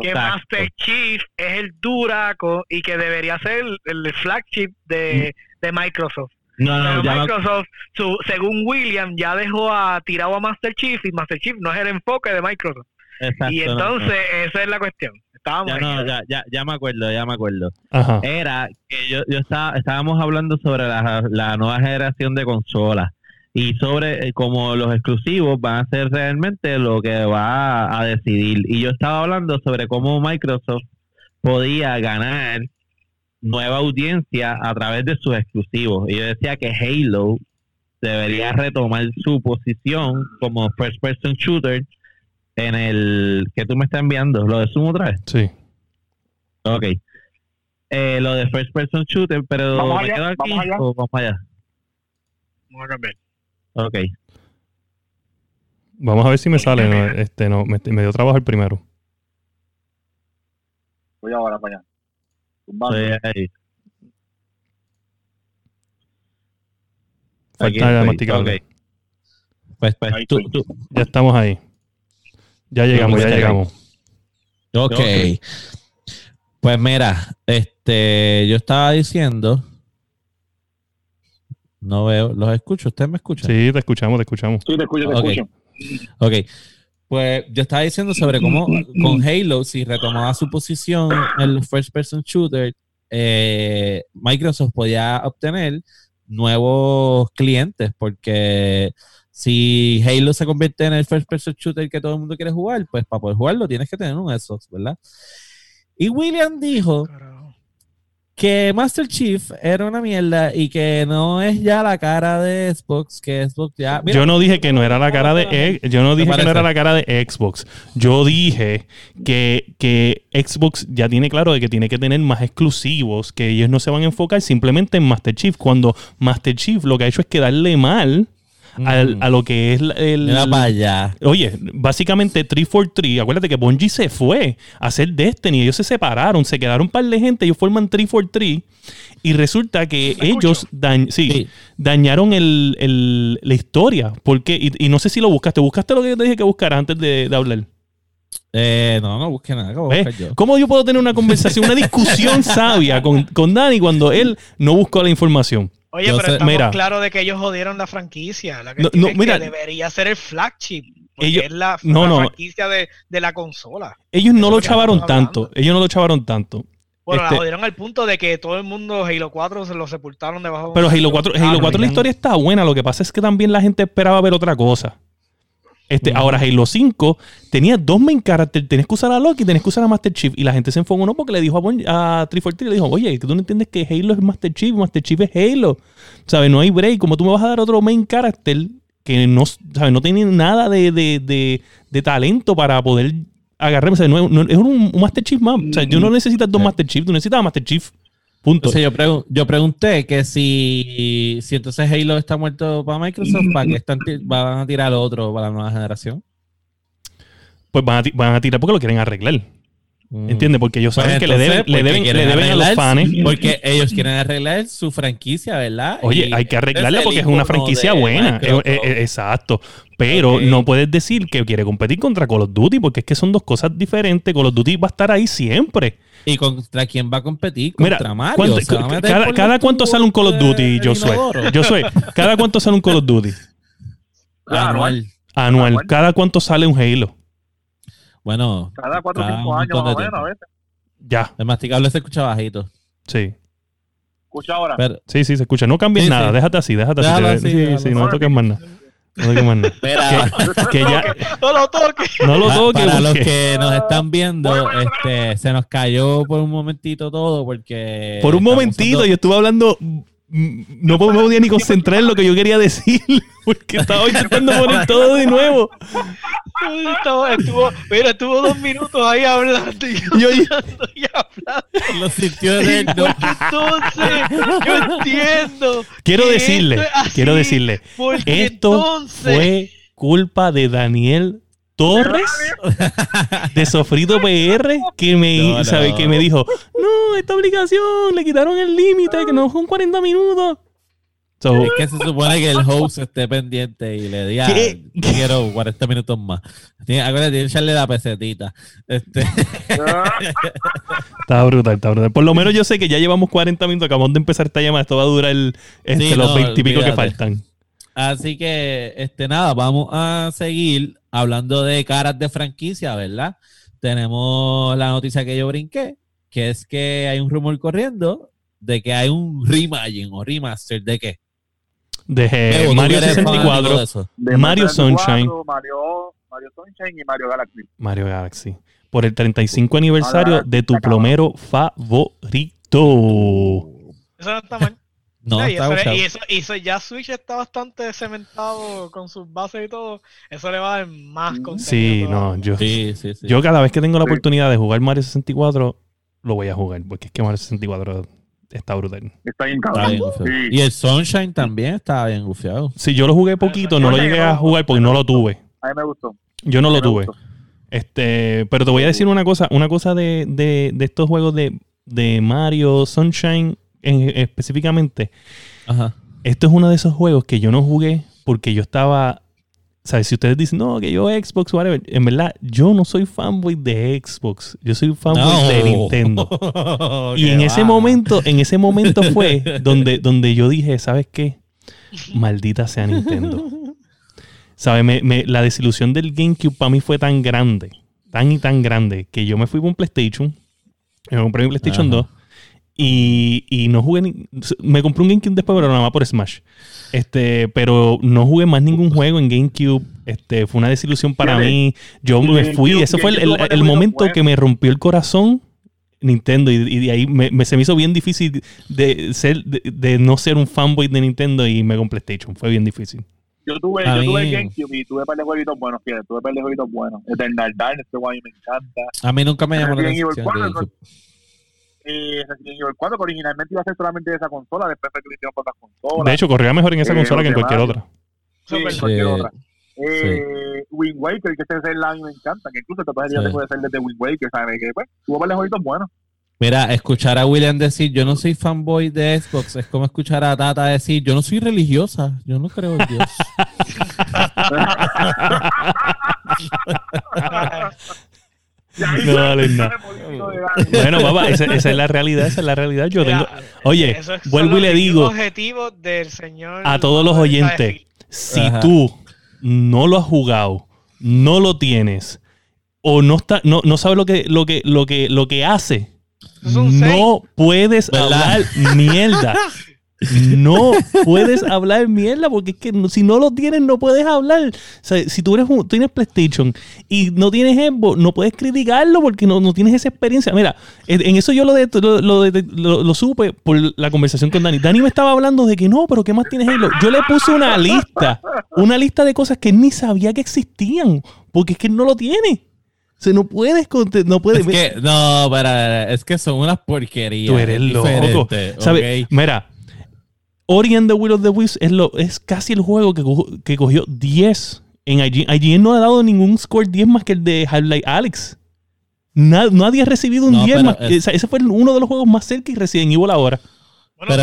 Que Master Chief es el duraco y que debería ser el, flagship de, de Microsoft. No, no, Microsoft, según William, ya dejó a tirado a Master Chief y Master Chief no es el enfoque de Microsoft. y entonces, esa es la cuestión. Estábamos ya, ya, ya, me acuerdo, ya me acuerdo. Era que yo, yo estaba, estábamos hablando sobre la, la nueva generación de consolas y sobre eh, cómo los exclusivos van a ser realmente lo que va a decidir. Y yo estaba hablando sobre cómo Microsoft podía ganar nueva audiencia a través de sus exclusivos. Y yo decía que Halo debería retomar su posición como first person shooter en el que tú me estás enviando. ¿Lo de Zoom otra vez? Sí. Ok. Eh, lo de first person shooter, pero ¿Vamos ¿me quedo aquí ¿Vamos allá? o vamos allá? Vamos a cambiar. Ok. Vamos a ver si me sale. No, este, no, me, me dio trabajo el primero. Voy ahora para allá. Estoy Falta okay. Pues, pues tú, tú. Ya estamos ahí. Ya llegamos, ya llegamos. Ok. Pues mira, este, yo estaba diciendo. No veo, los escucho, ¿ustedes me escuchan? Sí, te escuchamos, te escuchamos. Sí, te escucho, te escucho. Ok. Pues yo estaba diciendo sobre cómo con Halo, si retomaba su posición en el first person shooter, eh, Microsoft podía obtener nuevos clientes, porque si Halo se convierte en el first person shooter que todo el mundo quiere jugar, pues para poder jugarlo tienes que tener un Xbox, ¿verdad? Y William dijo que Master Chief era una mierda y que no es ya la cara de Xbox, que Xbox ya... yo no dije que no era la cara de... Yo no dije que no era la cara de Xbox. Yo dije que, que Xbox ya tiene claro de que tiene que tener más exclusivos, que ellos no se van a enfocar simplemente en Master Chief, cuando Master Chief lo que ha hecho es quedarle mal Mm. a lo que es el. vaya. Oye, básicamente 343, acuérdate que Bungie se fue a hacer Destiny, ellos se separaron, se quedaron un par de gente, ellos forman 343 y resulta que ellos sí, dañaron el, la historia. Porque, y, no sé si lo buscaste, ¿buscaste lo que yo te dije que buscara antes de, hablar? Eh, no, no busqué nada. ¿Cómo yo puedo tener una conversación, una discusión sabia con, con Dani cuando él no buscó la información? Oye, pero estamos claros de que ellos jodieron la franquicia. La que, debería ser el flagship. Porque es la, franquicia de, la consola. Ellos no lo chavaron tanto. Ellos no lo chavaron tanto. Bueno, la este jodieron al punto de que todo el mundo Halo 4 se lo sepultaron debajo Pero Halo 4, Halo 4 la historia está buena. Lo que pasa es que también la gente esperaba ver otra cosa. Este, Ahora Halo 5 tenía dos main characters. Tenías que usar a Loki y tenías que usar a Master Chief. Y la gente se enfocó no porque le dijo a, a 343, le dijo, oye, que tú no entiendes que Halo es Master Chief, Master Chief es Halo. ¿Sabes? No hay break. Como tú me vas a dar otro main character que no, ¿sabes? no tiene nada de, de, de, talento para poder agarrarme. O sea, no, es un, Master Chief más. O sea, tú no necesitas dos Master Chief, tú necesitas a Master Chief. Punto. yo, yo pregunté que si, si entonces Halo está muerto para Microsoft, ¿para qué están, van a tirar otro para la nueva generación? Pues van a, van a tirar porque lo quieren arreglar. Mm. ¿Entiendes? Porque ellos saben pues que le deben, le deben, le deben a los fans. Porque ellos quieren arreglar su franquicia, ¿verdad? Oye, hay que arreglarla porque es una franquicia buena. Eh, eh, eh, exacto. Pero no puedes decir que quiere competir contra Call of Duty porque es que son dos cosas diferentes. Call of Duty va a estar ahí siempre. ¿Y contra quién va a competir? Contra Mario. cada, cuánto sale un Call of Duty, yo soy. Yo soy. ¿Cada cuánto sale un Call of Duty? Anual. Anual. ¿Cada cuánto sale un Halo? Bueno. Cada cuatro o cinco años más o menos a veces. Ya. El masticable se escucha bajito. Sí. escucha ahora? sí, sí, se escucha. No cambies nada, déjate así, déjate así. sí, sí, no toques más nada. No toques más nada. Espera, que, ya, no lo toques. No lo toques. Para los que nos están viendo, este, se nos cayó por un momentito todo porque... Por un momentito, yo estuve hablando no me podía ni concentrar en lo que yo quería decir porque estaba intentando poner todo de nuevo. estuvo, mira, estuvo dos minutos ahí hablando y yo, hablando y hablando. Lo sintió de él, Entonces, yo entiendo. Quiero decirle, quiero decirle, esto fue culpa de Daniel Torres de Sofrito PR que me, ¿sabe? que me dijo, no, esta aplicación le quitaron el límite, que no son 40 minutos. es que se supone que el host esté pendiente y le diga, quiero 40 minutos más. Acuérdate, tiene que echarle la pesetita. Este. está brutal, está brutal. Por lo menos yo sé que ya llevamos 40 minutos, acabamos de empezar esta llamada, esto va a durar el, este, los 20 y pico que faltan. Así que, este, nada, vamos a seguir hablando de caras de franquicia, ¿verdad? Tenemos la noticia que yo brinqué, que es que hay un rumor corriendo de que hay un reimagine o remaster de qué? De Mario 64, de Mario Sunshine. Mario, Mario Sunshine y Mario Galaxy. Mario Galaxy. Por el 35 aniversario de tu plomero favorito. Eso no está mal. No, y, eso, ya Switch está bastante cementado con sus bases y todo. Eso le va a dar más contenido. Sí, no, yo, yo cada vez que tengo la oportunidad de jugar Mario 64, lo voy a jugar, porque es que Mario 64 está brutal. Está bien cabrón. Y el Sunshine también está bien gufiado. Sí, yo lo jugué poquito, no lo llegué a jugar porque no lo tuve. A mí me gustó. Yo no lo tuve. Este, pero te voy a decir una cosa, una cosa de, de, de estos juegos de, de Mario Sunshine específicamente, esto es uno de esos juegos que yo no jugué porque yo estaba. ¿Sabes? Si ustedes dicen, no, que yo Xbox, whatever. En verdad, yo no soy fanboy de Xbox. Yo soy fanboy de Nintendo. y en ese momento, en ese momento fue donde, donde yo dije, ¿sabes qué? Maldita sea Nintendo. ¿Sabes? la desilusión del GameCube para mí fue tan grande, tan y tan grande, que yo me fui con un PlayStation. Me compré mi PlayStation 2 y, no jugué ni, me compré un GameCube después, pero nada más por Smash. Este, pero no jugué más ningún juego en GameCube. Este, fue una desilusión para mí. Yo me fui. Ese fue el, momento que me rompió el corazón Nintendo. Y, de ahí me, se me hizo bien difícil de ser, de, no ser un fanboy de Nintendo y me compré PlayStation. Fue bien difícil. Yo tuve, yo tuve GameCube y tuve par de jueguitos buenos, tuve par de jueguitos buenos. Eternal Dark, este juego a mí me encanta. A mí nunca me llamó la atención eh, Resident Evil 4, que originalmente iba a ser solamente de esa consola, después fue que lo hicieron por consolas. De hecho, corría mejor en esa eh, consola que en cualquier otra. Sí, en cualquier otra. Eh, Wind Waker, que este es el año me encanta, que incluso te puede, sí. puede ser desde Wind Waker, ¿sabes? Que pues, tuvo varios jueguitos buenos. Mira, escuchar a William decir yo no soy fanboy de Xbox es como escuchar a Tata decir yo no soy religiosa, yo no creo en Dios. no vale nada. Bueno, papá, esa, es la realidad, esa es la realidad. Yo tengo. Oye, vuelvo y le digo del señor a todos los oyentes: si tú no lo has jugado, no lo tienes, o no está, no, no sabes lo que, lo que, lo que, lo que hace, no puedes hablar mierda. No puedes hablar mierda porque es que si no lo tienes no puedes hablar. O sea, si tú eres tienes PlayStation y no tienes Xbox, no puedes criticarlo porque no, tienes esa experiencia. Mira, en eso yo lo, lo, lo, supe por la conversación con Dani. Dani me estaba hablando de que no, pero ¿qué más tienes Halo? Yo le puse una lista, una lista de cosas que ni sabía que existían porque es que no lo tiene. O sea, no puedes no puedes. Es que, no, para, es que son unas porquerías. Tú eres loco. ¿Sabes? Mira, Ori and the Will of the Wisps es, lo, es casi el juego que, que cogió 10 en IGN. IGN no ha dado ningún score 10 más que el de Half-Life Alex. nadie ha recibido un 10 más. ese fue uno de los juegos más cerca y Resident Evil ahora. Bueno,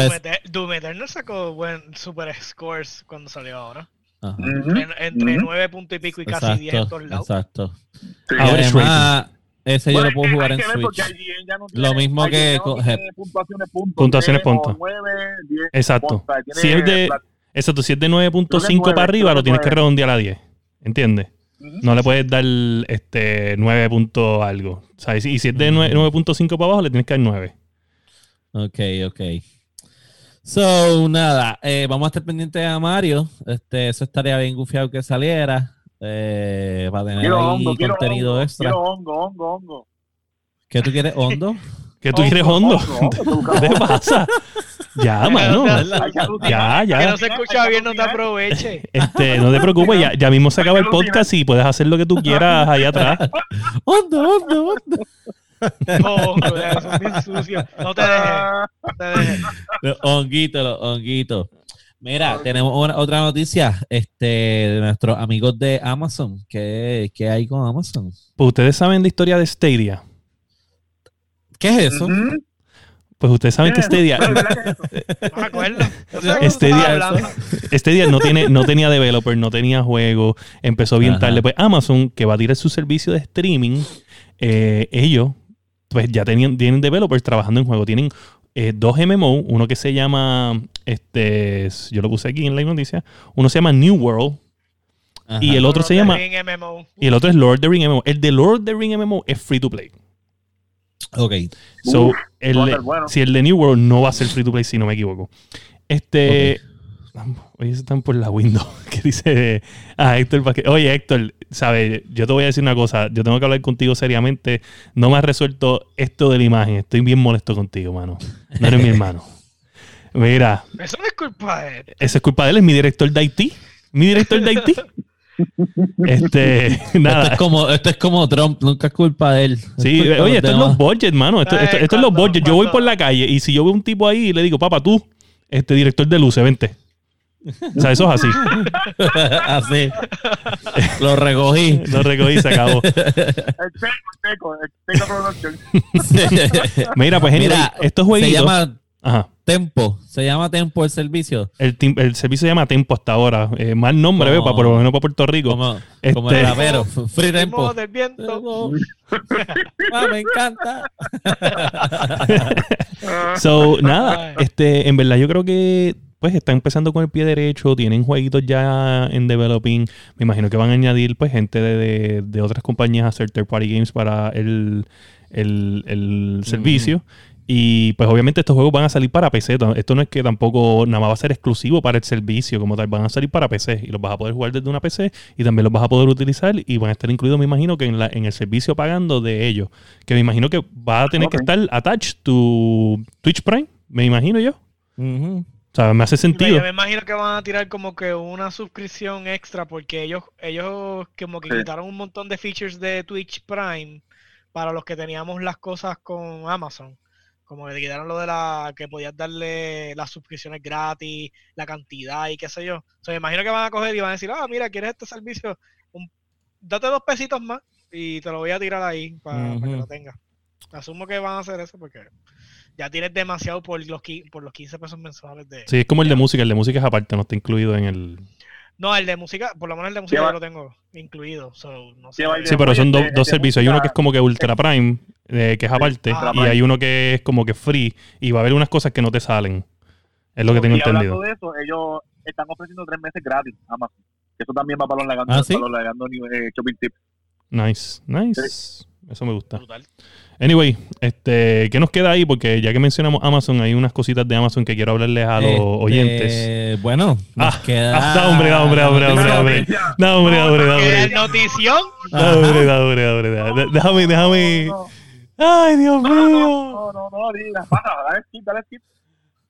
Doom, Eternal sacó buen super scores cuando salió ahora. Entre, 9 puntos y pico y casi 10 en todos lados. Exacto. Además, ese yo lo puedo jugar en Switch. lo mismo que puntuaciones puntos. Puntuaciones puntos. Exacto. si es de, exacto, si es de 9.5 para arriba, lo tienes que redondear a 10. ¿Entiendes? No le puedes dar este 9 puntos algo. y si es de 9.5 para abajo, le tienes que dar 9. Ok, ok. So, nada, eh, vamos a estar pendientes a Mario. Este, eso estaría bien gufiado que saliera. Eh, para tener ahí contenido extra. Quiero hongo, hongo, hongo. ¿Qué tú quieres, hondo? ¿Qué tú quieres, hondo? ¿Qué te pasa? Ya, mano. Ya, ya. Que no se escucha bien, no te aproveche. Este, no te preocupes, ya, ya mismo se acaba el podcast y puedes hacer lo que tú quieras ahí atrás. Hondo, hondo, hondo. No, son bien sucios. No te dejes. No te dejes. Los honguitos, Mira, tenemos una, otra noticia este, de nuestros amigos de Amazon. ¿Qué, ¿Qué, hay con Amazon? Pues ustedes saben de historia de Stadia. ¿Qué es eso? Pues ustedes saben que Stadia. Stadia, no, tiene, no tenía developer, no tenía juego, empezó bien tarde. Pues Amazon, que va a tirar su servicio de streaming, eh, ellos pues ya tenían, tienen developers trabajando en juego. Tienen eh, dos MMO, uno que se llama, este, yo lo puse aquí en la noticia, uno se llama New World y el otro se llama, y el otro es Lord of the Ring MMO. El de Lord of the Ring MMO es free to play. Ok. So, el, si el de New World no va a ser free to play, si no me equivoco. Este, Oye, están por la window. que dice ah, Héctor Oye, Héctor, ¿sabes? Yo te voy a decir una cosa. Yo tengo que hablar contigo seriamente. No me has resuelto esto de la imagen. Estoy bien molesto contigo, mano. No eres mi hermano. Mira. Eso no es culpa de él. Eso es culpa de él. Es mi director de Haití. Mi director de Haití. Este, nada. Esto es, como, esto es como Trump, nunca es culpa de él. Sí, oye, esto es los budgets, mano. Esto, esto, esto es los budgets. Yo voy por la calle y si yo veo un tipo ahí y le digo, papá, tú, este director de luces, vente. O sea, eso es así. así. Lo recogí. Lo recogí y se acabó. El teco, el teco, Mira, pues Mira, estos jueguitos... Se llama Tempo. Se llama Tempo el servicio. El, el servicio se llama Tempo hasta ahora. Eh, mal nombre, veo, para, por lo menos para Puerto Rico. Como, este... como el rapero. Free Tempo. Del viento. ah, me encanta. so, nada. Este, en verdad, yo creo que pues está empezando con el pie derecho, tienen jueguitos ya en developing. Me imagino que van a añadir pues gente de, otras compañías a hacer third party games para el, servicio. Y pues obviamente estos juegos van a salir para PC. Esto no es que tampoco nada más va a ser exclusivo para el servicio como tal. Van a salir para PC y los vas a poder jugar desde una PC y también los vas a poder utilizar y van a estar incluidos, me imagino, que en, la, en el servicio pagando de ellos. Que me imagino que va a tener que estar attached to Twitch Prime, me imagino yo. O sea, me hace sentido. Yo me imagino que van a tirar como que una suscripción extra porque ellos, ellos como que quitaron un montón de features de Twitch Prime para los que teníamos las cosas con Amazon. Como que quitaron lo de la que podías darle las suscripciones gratis, la cantidad y qué sé yo. O sea, me imagino que van a coger y van a decir, ah, mira, ¿quieres este servicio? date dos pesitos más y te lo voy a tirar ahí para, para que lo tengas. Asumo que van a hacer eso porque ya tienes demasiado por los, por los 15 pesos mensuales de... Sí, es como el de música, el de música es aparte, no está incluido en el... No, el de música, por lo menos el de música yo lo tengo incluido. Sí, pero son dos servicios. Hay uno que es como que Ultra Prime, eh, que es aparte, y hay uno que es como que free, y va a haber unas cosas que no te salen. Es lo que tengo entendido. de eso, ellos están ofreciendo tres meses gratis Amazon. Eso también va para los legando, ¿Ah, para los legando eh, shopping tips. Nice, nice. Eso me gusta. Anyway, este, ¿qué nos queda ahí? Porque ya que mencionamos Amazon, hay unas cositas de Amazon que quiero hablarles a los este, oyentes. Bueno, nos ah, queda. Ah, hombre, da, hombre, hombre, hombre, hombre. Da, hombre, hombre, hombre. notición? Da, hombre, da, hombre, hombre. Déjame, déjame. Ay, Dios mío. No, no, no, diga. Dale skip, dale skip.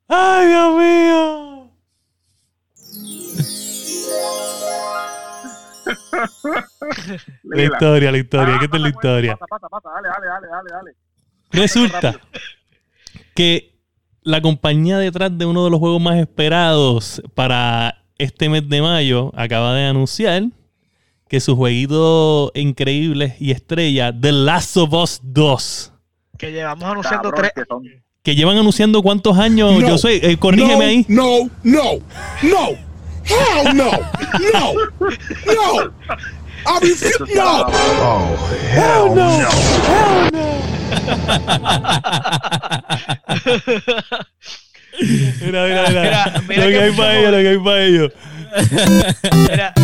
Ay, Dios mío. la historia, la historia. ¿Qué tal la historia? Pasa, pasa, dale, dale, dale, dale. Resulta que la compañía detrás de uno de los juegos más esperados para este mes de mayo acaba de anunciar que su jueguito increíble y estrella, The Last of Us 2. Que llevamos anunciando tres. Que, llevan anunciando cuántos años. yo soy, eh, corrígeme ahí. No, no, no. Hell no! No! No! I refuse. No! Oh, hell, no. no! Hell no! mira, mira, mira. mira, lo que hay para ellos, lo que hay para ellos. Mira.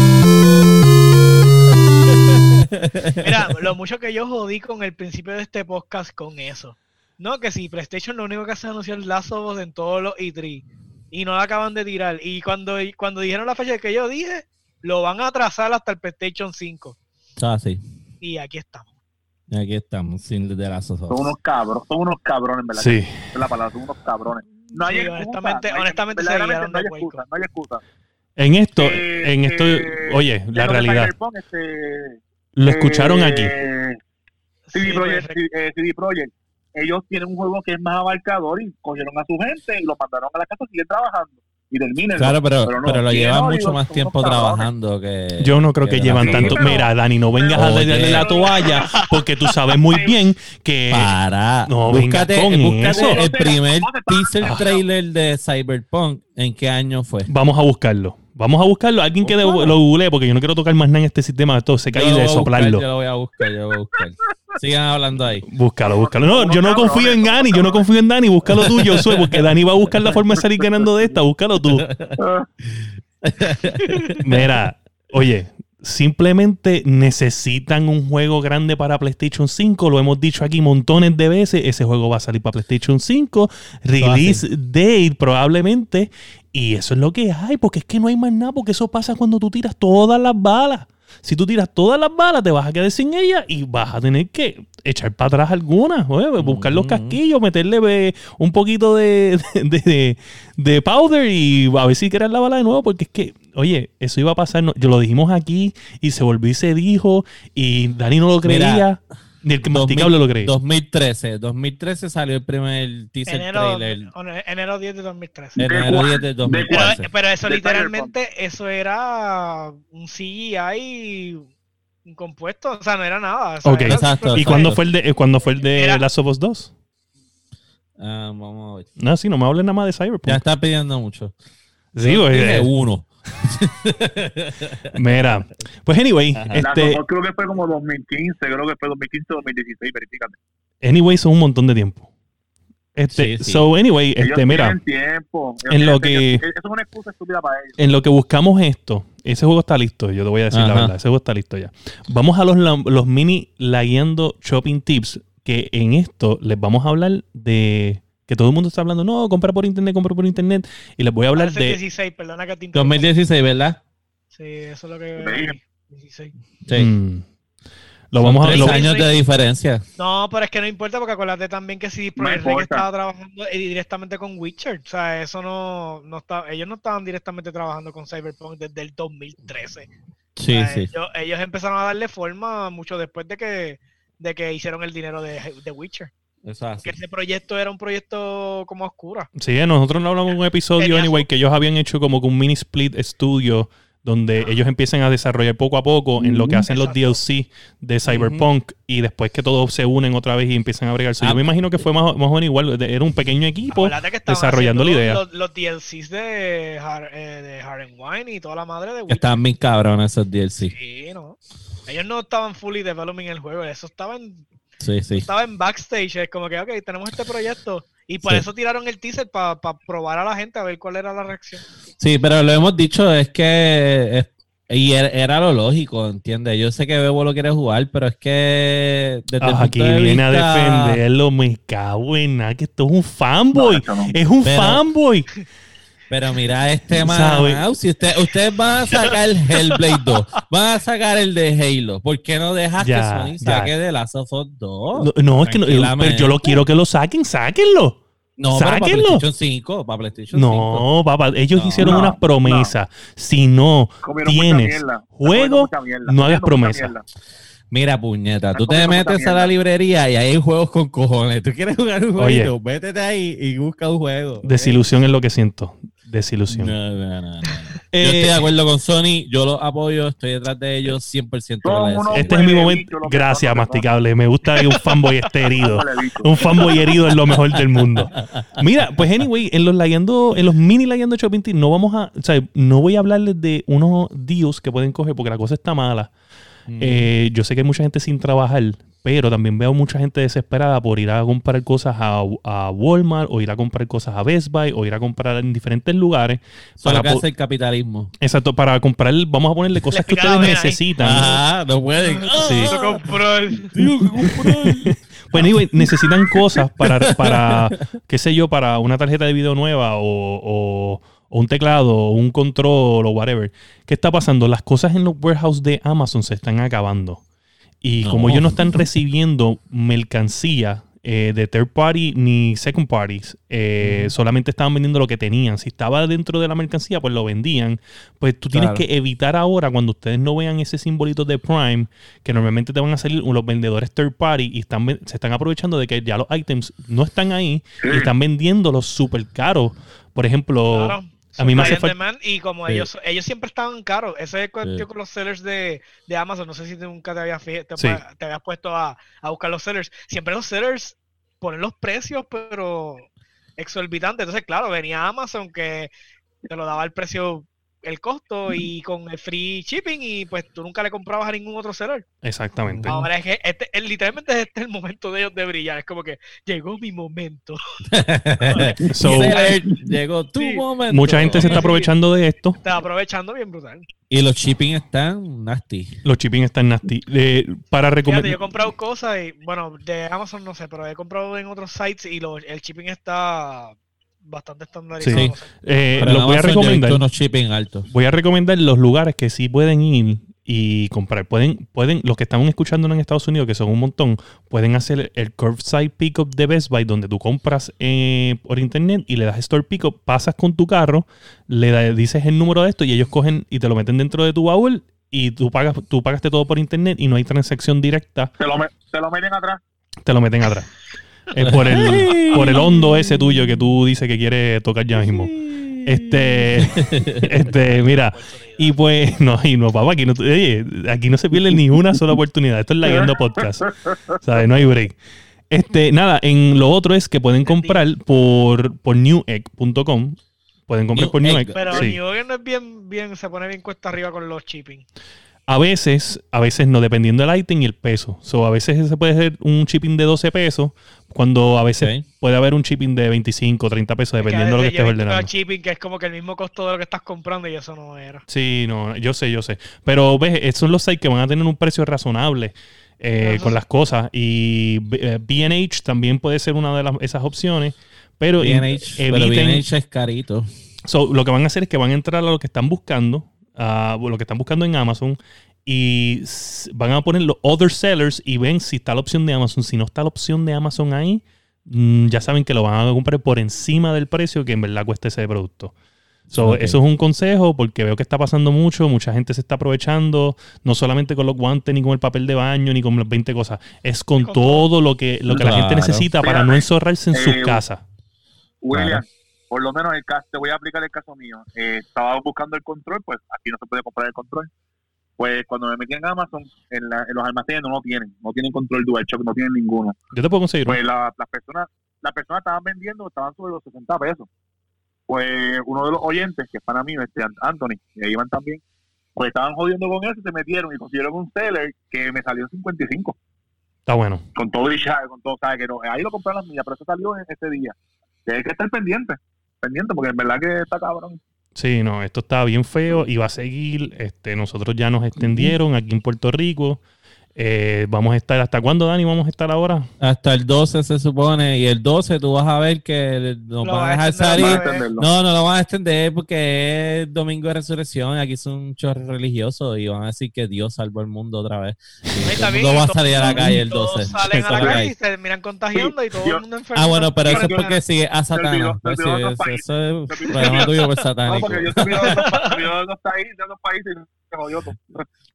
Mira, lo mucho que yo jodí con el principio de este podcast con eso. No, que si PlayStation lo único que hace es anunciar Last of Us en todos los E3. Y no la acaban de tirar. Y cuando, cuando dijeron la fecha que yo dije, lo van a atrasar hasta el PlayStation 5. Ah, sí. Y aquí estamos. Y aquí estamos, sin de las Son unos cabros, son unos cabrones, ¿verdad? Sí. Es la palabra, son unos cabrones. No hay excusa, honestamente, honestamente no hay, no hay excusa, no hay excusa. En esto, eh, en esto, eh, oye, la realidad. Este, lo escucharon aquí. Eh, CD, Projekt, CD Projekt, ellos tienen un juego que es más abarcador y cogieron a su gente y lo mandaron a la casa y siguen trabajando y terminen. Claro, pero, pero, lo llevan mucho más tiempo trabajando que. Yo no creo que, llevan tanto. Mira, Dani, no vengas a darle la toalla porque tú sabes muy bien que. Para. No, búscate, búscate el primer teaser ah. trailer de Cyberpunk. ¿En qué año fue? Vamos a buscarlo. Vamos a buscarlo. Alguien que lo google porque yo no quiero tocar más nada en este sistema. Esto se cae de soplarlo. yo lo voy a buscar, yo lo voy a buscar. Sigan hablando ahí. Búscalo, búscalo. No, yo no confío en Dani, yo no confío en Dani. Búscalo tú, yo soy, porque Dani va a buscar la forma de salir ganando de esta. Búscalo tú. Mira, oye, simplemente necesitan un juego grande para PlayStation 5. Lo hemos dicho aquí montones de veces. Ese juego va a salir para PlayStation 5. Release date probablemente. Y eso es lo que hay, porque es que no hay más nada, porque eso pasa cuando tú tiras todas las balas. Si tú tiras todas las balas, te vas a quedar sin ellas y vas a tener que echar para atrás algunas, buscar los casquillos, meterle un poquito de, de, powder y a ver si quieres la bala de nuevo, porque es que, oye, eso iba a pasar, yo lo dijimos aquí y se volvió y se dijo y Dani no lo creía. Ni el que masticable lo creí. 2013. 2013 salió el primer teaser enero, trailer. Enero 10 de 2013. Enero 10 de 2013. Pero, eso literalmente, eso era un CGI compuesto. O sea, no era nada. ok, exacto. ¿Y cuándo fue el de, cuándo fue el de Last of Us 2? Ah, vamos a ver. No, sí, no me hables nada más de Cyberpunk. Ya está pidiendo mucho. Sí, güey. uno. Mira, pues anyway, este, creo que fue como 2015, creo que fue 2015 2016, verifícate. Anyway, son un montón de tiempo. Este, so anyway, este, mira, tiempo. en lo que eso es una excusa estúpida para ellos. En lo que buscamos esto, ese juego está listo, yo te voy a decir la verdad, ese juego está listo ya. Vamos a los, los mini lagueando shopping tips que en esto les vamos a hablar de que todo el mundo está hablando, no, compra por internet, compra por internet. Y les voy a hablar de... 2016, perdona que te 2016, ¿verdad? Sí, eso es lo que... 16. Sí. Mm. Lo vamos a tres años de diferencia. No, pero es que no importa porque acuérdate también que si Projekt estaba trabajando directamente con Witcher, o sea, eso no, no está, ellos no estaban directamente trabajando con Cyberpunk desde el 2013. Sí, sí. Ellos, empezaron a darle forma mucho después de que, de que hicieron el dinero de, de Witcher. Que ese proyecto era un proyecto como oscura. Sí, nosotros no hablamos en un episodio, anyway, que ellos habían hecho como un mini split estudio donde ellos empiezan a desarrollar poco a poco en lo que hacen los DLC de Cyberpunk y después que todos se unen otra vez y empiezan a bregar. yo me ah, imagino que fue más, más o menos igual, era un pequeño equipo desarrollando la idea. Los, DLCs de, Har, eh, de Wine y toda la madre de Witcher. Estaban bien cabrones esos DLCs. Sí, no. Ellos no estaban fully developing el juego, eso estaban Sí, sí. Estaba en backstage, es como que, ok, tenemos este proyecto. Y por eso tiraron el teaser para probar a la gente a ver cuál era la reacción. Sí, pero lo hemos dicho, es que. y era, lo lógico, ¿entiendes? Yo sé que Bebo lo quiere jugar, pero es que. Desde aquí viene a defenderlo, me cago en nada, que esto es un fanboy. Es un fanboy. Pero mira este man, si usted, ustedes van a sacar el Hellblade 2, van a sacar el de Halo, ¿por qué no dejas que Sony saque de Last of Us 2? No, es que no, pero yo lo quiero que lo saquen, sáquenlo. No, para PlayStation 5, para PlayStation no, papá, ellos hicieron una promesa. Si no tienes juego, no hagas promesa. Mira, puñeta, tú te metes a la librería y hay juegos con cojones. Tú quieres jugar un juego, métete ahí y busca un juego. Desilusión es lo que siento. Desilusión. No, no, no, yo estoy de acuerdo con Sony, yo los apoyo, estoy detrás de ellos 100%. Este es mi momento. Gracias, masticable. Me gusta que un fanboy esté herido. un fanboy herido es lo mejor del mundo. Mira, pues anyway, en los layando, en los mini layando shopping no vamos a, o sea, no voy a hablarles de unos deals que pueden coger porque la cosa está mala. Mm. Eh, yo sé que hay mucha gente sin trabajar, pero también veo mucha gente desesperada por ir a comprar cosas a, Walmart o ir a comprar cosas a Best Buy o ir a comprar en diferentes lugares. Para que hace el capitalismo. Exacto, para comprar, vamos a ponerle cosas que ustedes necesitan. Ah, no pueden. Sí. Pues anyway, necesitan cosas para, para, qué sé yo, para una tarjeta de video nueva o, o, un teclado o un control o whatever. ¿Qué está pasando? Las cosas en los warehouses de Amazon se están acabando. Y como ellos no están recibiendo mercancía eh, de third party ni second parties, eh, solamente estaban vendiendo lo que tenían. Si estaba dentro de la mercancía, pues lo vendían. Pues tú tienes que evitar ahora, cuando ustedes no vean ese simbolito de Prime, que normalmente te van a salir los vendedores third party y están, se están aprovechando de que ya los items no están ahí y están vendiéndolos súper caros. Por ejemplo, a mí me hace falta. Y como ellos, ellos siempre estaban caros. Ese es el con los sellers de, de, Amazon. No sé si nunca te habías, te, te habías puesto a, a, buscar los sellers. Siempre los sellers ponen los precios, pero exorbitantes. Entonces, claro, venía Amazon que te lo daba el precio el costo y con el free shipping y pues tú nunca le comprabas a ningún otro seller. Exactamente. Ahora es que este, literalmente este es el momento de ellos de brillar. Es como que llegó mi momento. llegó tu momento. Mucha gente se está aprovechando de esto. Está aprovechando bien brutal. Y los shipping están nasty. Los shipping están nasty. para recomendar. Yo he comprado cosas y, bueno, de Amazon no sé, pero he comprado en otros sites y el shipping está bastante estandarizado. Sí. Eh, los voy a recomendar. shipping altos. Voy a recomendar los lugares que sí pueden ir y comprar. Pueden, pueden, los que están escuchando en Estados Unidos, que son un montón, pueden hacer el curbside pickup de Best Buy, donde tú compras eh, por internet y le das store pickup, pasas con tu carro, le dices el número de esto y ellos cogen y te lo meten dentro de tu baúl y tú pagas, tú pagaste todo por internet y no hay transacción directa. Te lo, te lo meten atrás. Te lo meten atrás. Es por el, por el hondo ese tuyo que tú dices que quieres tocar ya mismo. Este, este, mira, y pues, no, y no, papá, aquí no, aquí no se pierde ni una sola oportunidad. Esto es la guiando podcast. ¿Sabes? No hay break. Este, nada, en lo otro es que pueden comprar por, por newegg.com. Pueden comprar por Newegg. Pero Newegg no es bien, bien, se pone bien cuesta arriba con los shipping. A veces, a veces no, dependiendo del item y el peso. So, a veces se puede hacer un shipping de 12 pesos, cuando a veces puede haber un shipping de 25 o 30 pesos, dependiendo de lo que estés ordenando. shipping que es como que el mismo costo de lo que estás comprando y eso no era. Sí, no, yo sé, yo sé. Pero ves, esos son los sites que van a tener un precio razonable. Eh, con las cosas y B&H eh, también puede ser una de las, esas opciones pero B&H es carito so, lo que van a hacer es que van a entrar a lo que están buscando lo que están buscando en Amazon y van a poner los other sellers y ven si está la opción de Amazon. Si no está la opción de Amazon ahí, mm, ya saben que lo van a comprar por encima del precio que en verdad cuesta ese producto. Eso es un consejo porque veo que está pasando mucho, mucha gente se está aprovechando, no solamente con los guantes, ni con el papel de baño, ni con las 20 cosas, es con, todo, lo que, lo que la gente necesita para no enzorrarse en sus eh, casas. William, por lo menos el caso, te voy a aplicar el caso mío. Eh, estaba buscando el control, pues aquí no se puede comprar el control. Pues cuando me metí en Amazon, en, los almacenes no lo tienen, no tienen control DualShock, no tienen ninguno. Yo te puedo conseguir. Pues las personas, las personas estaban vendiendo, estaban sobre los 60 pesos. Pues uno de los oyentes, que es para mí, este Anthony, y ahí van también, pues estaban jodiendo con eso, se metieron y consiguieron un seller que me salió en 55. Está bueno. Con todo y con todo, ¿sabes? Que no, ahí lo compré las mías, pero eso salió en ese día. Hay que estar pendiente pendiente porque en verdad que está cabrón. Sí, no, esto está bien feo y va a seguir. Este, nosotros ya nos extendieron aquí en Puerto Rico. Eh, vamos a estar, ¿hasta cuándo, Dani, vamos a estar ahora? Hasta el 12 se supone, y el 12 tú vas a ver que nos van a dejar salir. No, no lo van a extender porque es domingo de resurrección, aquí es un chorro religioso y van a decir que Dios salvó el mundo otra vez. no va a salir a la calle el 12. Salen a la calle y se terminan contagiando y todo el mundo enfermo. Ah, bueno, pero eso es porque sigue a Satanás. Pues eso es problema tuyo por satánico. No, porque yo estoy viendo los países y se jodió todo.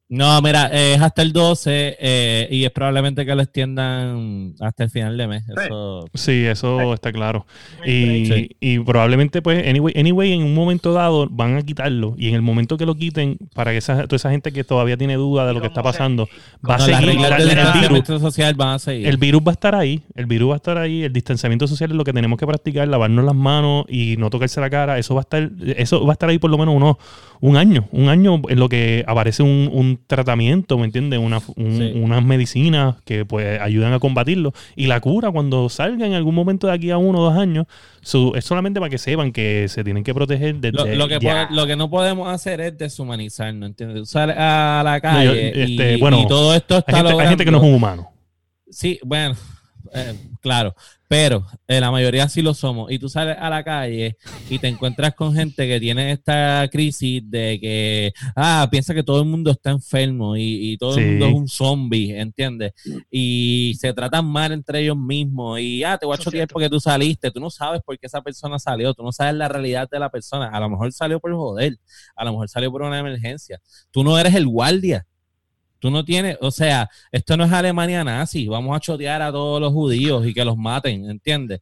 No, mira, es hasta el 12 eh, y es probablemente que lo extiendan hasta el final de mes. Eso... Sí, eso está claro. Y, y, probablemente, pues, anyway, anyway, en un momento dado van a quitarlo. Y en el momento que lo quiten, para que esa, toda esa gente que todavía tiene duda de lo que está pasando, va a seguir. el, virus, social van a seguir. el virus va a estar ahí. El virus va a estar ahí. El distanciamiento social es lo que tenemos que practicar, lavarnos las manos y no tocarse la cara. Eso va a estar, eso va a estar ahí por lo menos unos un año. Un año en lo que eh, aparece un, tratamiento, ¿me entiendes? Una, Unas medicinas que pues ayudan a combatirlo. Y la cura cuando salga en algún momento de aquí a uno o dos años, es solamente para que sepan que se tienen que proteger de... Lo, lo que, lo que no podemos hacer es deshumanizarnos, ¿entiendes? Sales a la calle este, y, todo esto está hay hay gente que no es un humano. Sí, bueno, eh, claro, pero eh, la mayoría sí lo somos. Y tú sales a la calle y te encuentras con gente que tiene esta crisis de que, ah, piensa que todo el mundo está enfermo y, todo el mundo es un zombie, ¿entiendes? Y se tratan mal entre ellos mismos y, ah, te voy a chotear porque tú saliste. Tú no sabes por qué esa persona salió, tú no sabes la realidad de la persona. A lo mejor salió por joder, a lo mejor salió por una emergencia. Tú no eres el guardia Tú no tienes, o sea, esto no es Alemania nazi, vamos a chotear a todos los judíos y que los maten, ¿entiendes?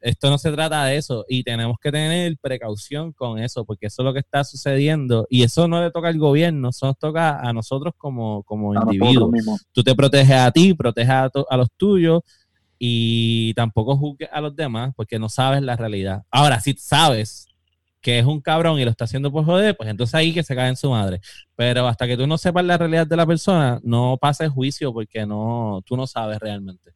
Esto no se trata de eso y tenemos que tener precaución con eso, porque eso es lo que está sucediendo y eso no le toca al gobierno, eso nos toca a nosotros como, como individuos. Tú te proteges a ti, proteges a, a los tuyos y tampoco juzgues a los demás porque no sabes la realidad. Ahora, si sabes que es un cabrón y lo está haciendo por joder, pues entonces ahí que se cae en su madre. Pero hasta que tú no sepas la realidad de la persona, no pases juicio porque no, tú no sabes realmente.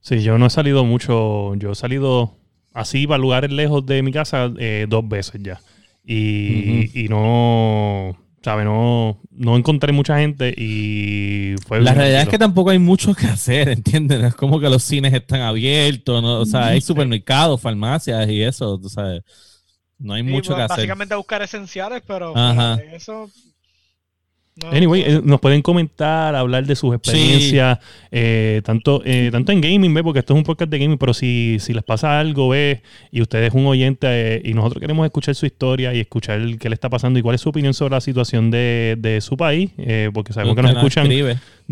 Sí, yo no he salido mucho, yo he salido así para lugares lejos de mi casa eh, dos veces ya. Y, no, ¿sabes? No, no encontré mucha gente y fue... La realidad es que tampoco hay mucho que hacer, ¿entiendes? es como que los cines están abiertos, ¿no? o sea, hay supermercados, farmacias y eso, tú sabes. No hay mucho que hacer. Básicamente buscar esenciales, pero eso anyway, eh, nos pueden comentar, hablar de sus experiencias, eh, tanto, eh, tanto en gaming, ¿ve? porque esto es un podcast de gaming, pero si, si les pasa algo, ve, y usted es un oyente y nosotros queremos escuchar su historia y escuchar qué le está pasando y cuál es su opinión sobre la situación de, de su país, porque sabemos que nos escuchan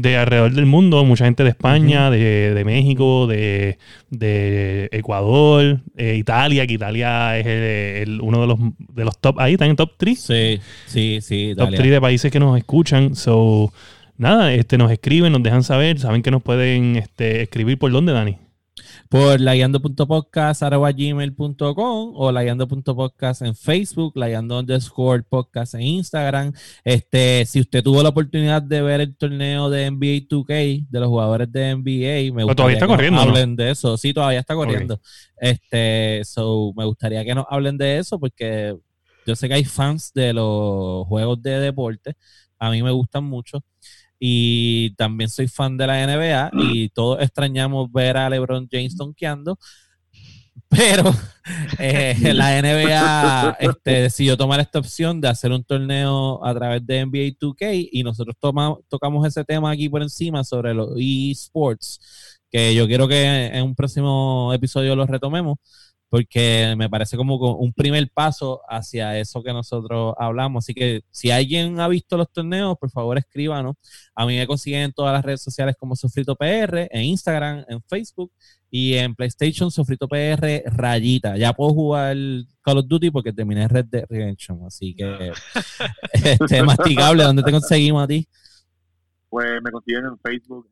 de alrededor del mundo, mucha gente de España, de, de, México, de, de Ecuador, Italia, que Italia es el, uno de los, de los top, ahí están en top 3. Sí, sí, sí. Top 3 de países que nos escuchan escuchan. So, nada, este, nos escriben, nos dejan saber, saben que nos pueden este, escribir por dónde, Dani. Por layando.podcast.gmail.com o layando.podcast en Facebook, layando underscore podcast en Instagram. Este, si usted tuvo la oportunidad de ver el torneo de NBA 2K, de los jugadores de NBA, me gustaría está que corriendo, nos hablen de eso. Sí, todavía está corriendo. Este, so, me gustaría que nos hablen de eso porque yo sé que hay fans de los juegos de deporte a mí me gustan mucho. Y también soy fan de la NBA y todos extrañamos ver a LeBron James donkeando. Pero eh, la NBA este, decidió tomar esta opción de hacer un torneo a través de NBA 2K y nosotros tocamos ese tema aquí por encima sobre los eSports, que yo quiero que en un próximo episodio lo retomemos porque me parece como un primer paso hacia eso que nosotros hablamos. Así que si alguien ha visto los torneos, por favor escríbanos. A mí me consiguen en todas las redes sociales como Sofrito PR, en Instagram, en Facebook y en PlayStation Sofrito PR Rayita. Ya puedo jugar Call of Duty porque terminé Red Dead Redemption. Así que este masticable, ¿dónde te conseguimos a ti? Pues me consiguen en Facebook,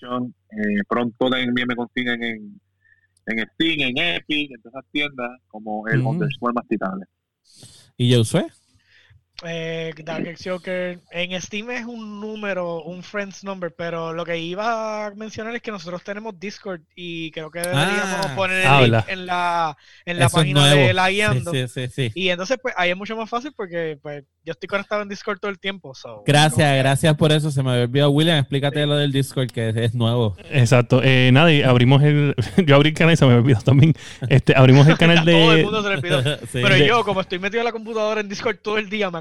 en eh, pronto también me consiguen en en Steam, en Epic, en todas esas tiendas, como el underscore masticable. ¿Y yo sé? eh, Dark Joker en Steam es un número, un friends number, pero lo que iba a mencionar es que nosotros tenemos Discord y creo que deberíamos ah, poner el link en la, en la página de la guiando. y entonces pues ahí es mucho más fácil porque pues yo estoy conectado en Discord todo el tiempo. gracias, gracias por eso. Se me había olvidado. William, explícate lo del Discord que es, nuevo. Exacto. Eh, nada, y abrimos el. yo abrí el canal y se me olvidó también. Este, abrimos el canal de. todo el mundo se le olvidó. Pero yo, como estoy metido en la computadora en Discord todo el día, me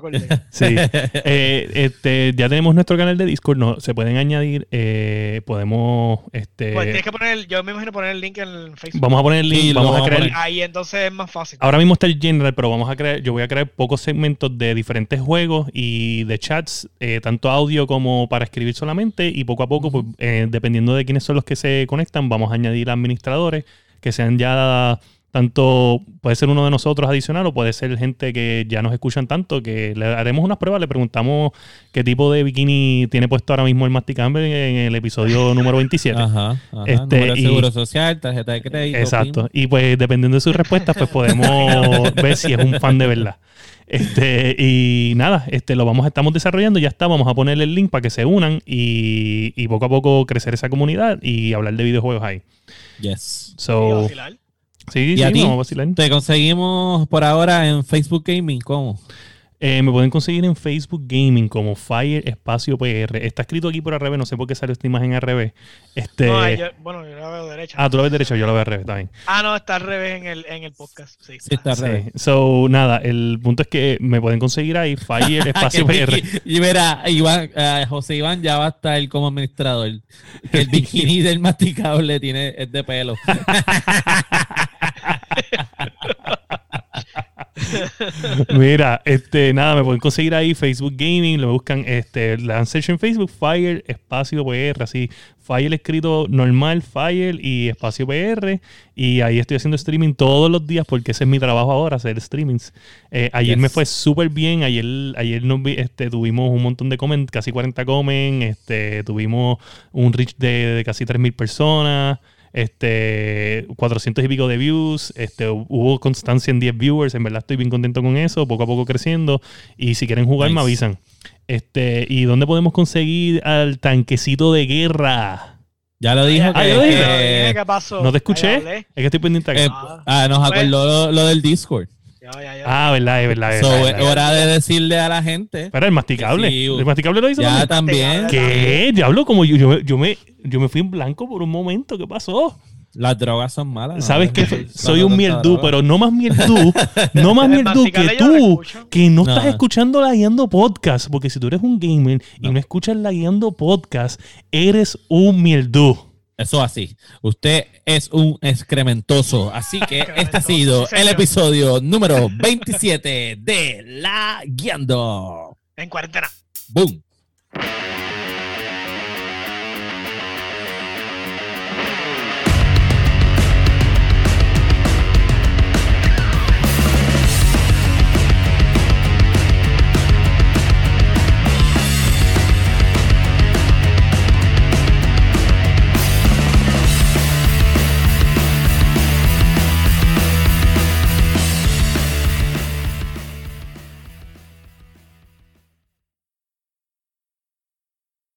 sí. Eh, este, ya tenemos nuestro canal de Discord. No, se pueden añadir. Eh, podemos. Este, pues tienes que poner. Yo me imagino poner el link en Facebook. Vamos a poner el link. vamos, a crear. Ahí entonces es más fácil. Ahora mismo está el general, pero vamos a crear. Yo voy a crear pocos segmentos de diferentes juegos y de chats, eh, tanto audio como para escribir solamente. Y poco a poco, pues, dependiendo de quiénes son los que se conectan, vamos a añadir administradores que sean ya tanto puede ser uno de nosotros adicional o puede ser gente que ya nos escuchan tanto que le haremos unas pruebas, le preguntamos qué tipo de bikini tiene puesto ahora mismo el Masticamber en el episodio número 27. Ajá, ajá. Este, seguro social, tarjeta de crédito. Exacto. Y pues dependiendo de sus respuestas, pues podemos ver si es un fan de verdad. Este, y nada, este, lo vamos, estamos desarrollando, ya está, vamos a ponerle el link para que se unan y, y poco a poco crecer esa comunidad y hablar de videojuegos ahí. Yes. So, sí, sí, vamos a vacilar. Te conseguimos por ahora en Facebook Gaming, ¿cómo? Eh, me pueden conseguir en Facebook Gaming como Fire Espacio PR. Está escrito aquí por al revés, no sé por qué salió esta imagen al revés. Este... bueno, yo la veo derecha. Ah, tú la ves derecha, yo la veo al revés, está bien. Ah, no, está al revés en el, en el podcast. Sí, está al revés. So, nada, el punto es que me pueden conseguir ahí Fire Espacio PR. Y verá, Iván, uh, José Iván ya va a estar como administrador. El bikini del masticable tiene, es de pelo. Mira, este, nada, me pueden conseguir ahí Facebook Gaming, lo buscan, este, la en Facebook, Fire, espacio PR, así, Fire escrito normal, Fire y espacio PR, y ahí estoy haciendo streaming todos los días porque ese es mi trabajo ahora, hacer streamings. Eh, ayer me fue súper bien, ayer, ayer nos este, tuvimos un montón de comen, casi 40 comen, este, tuvimos un reach de, de casi 3.000 personas este 400 y pico de views, este, hubo constancia en 10 viewers, en verdad estoy bien contento con eso, poco a poco creciendo y si quieren jugar me avisan. Este, ¿y dónde podemos conseguir al tanquecito de guerra? Ya lo dije. Ah, que, ¿Qué pasó? ¿No te escuché? Es que estoy pendiente acá. Eh, ah, nos acordó lo, del Discord. Ah, verdad, es verdad. Es hora de decirle a la gente. Pero el masticable. ¿El masticable lo hizo? Ya también. ¿Qué? Diablo, como yo, yo, yo, me, yo me fui en blanco por un momento. ¿Qué pasó? Las drogas son malas. ¿Sabes qué? Soy un mierdú, pero no más mierdú, no más mierdú que tú, que no, estás escuchando la guiando podcast. Porque si tú eres un gamer y no escuchas la guiando podcast, eres un mierdú. Eso así. Usted es un excrementoso. Así que este ha sido el episodio número 27 de La Guiando. En cuarentena. Boom.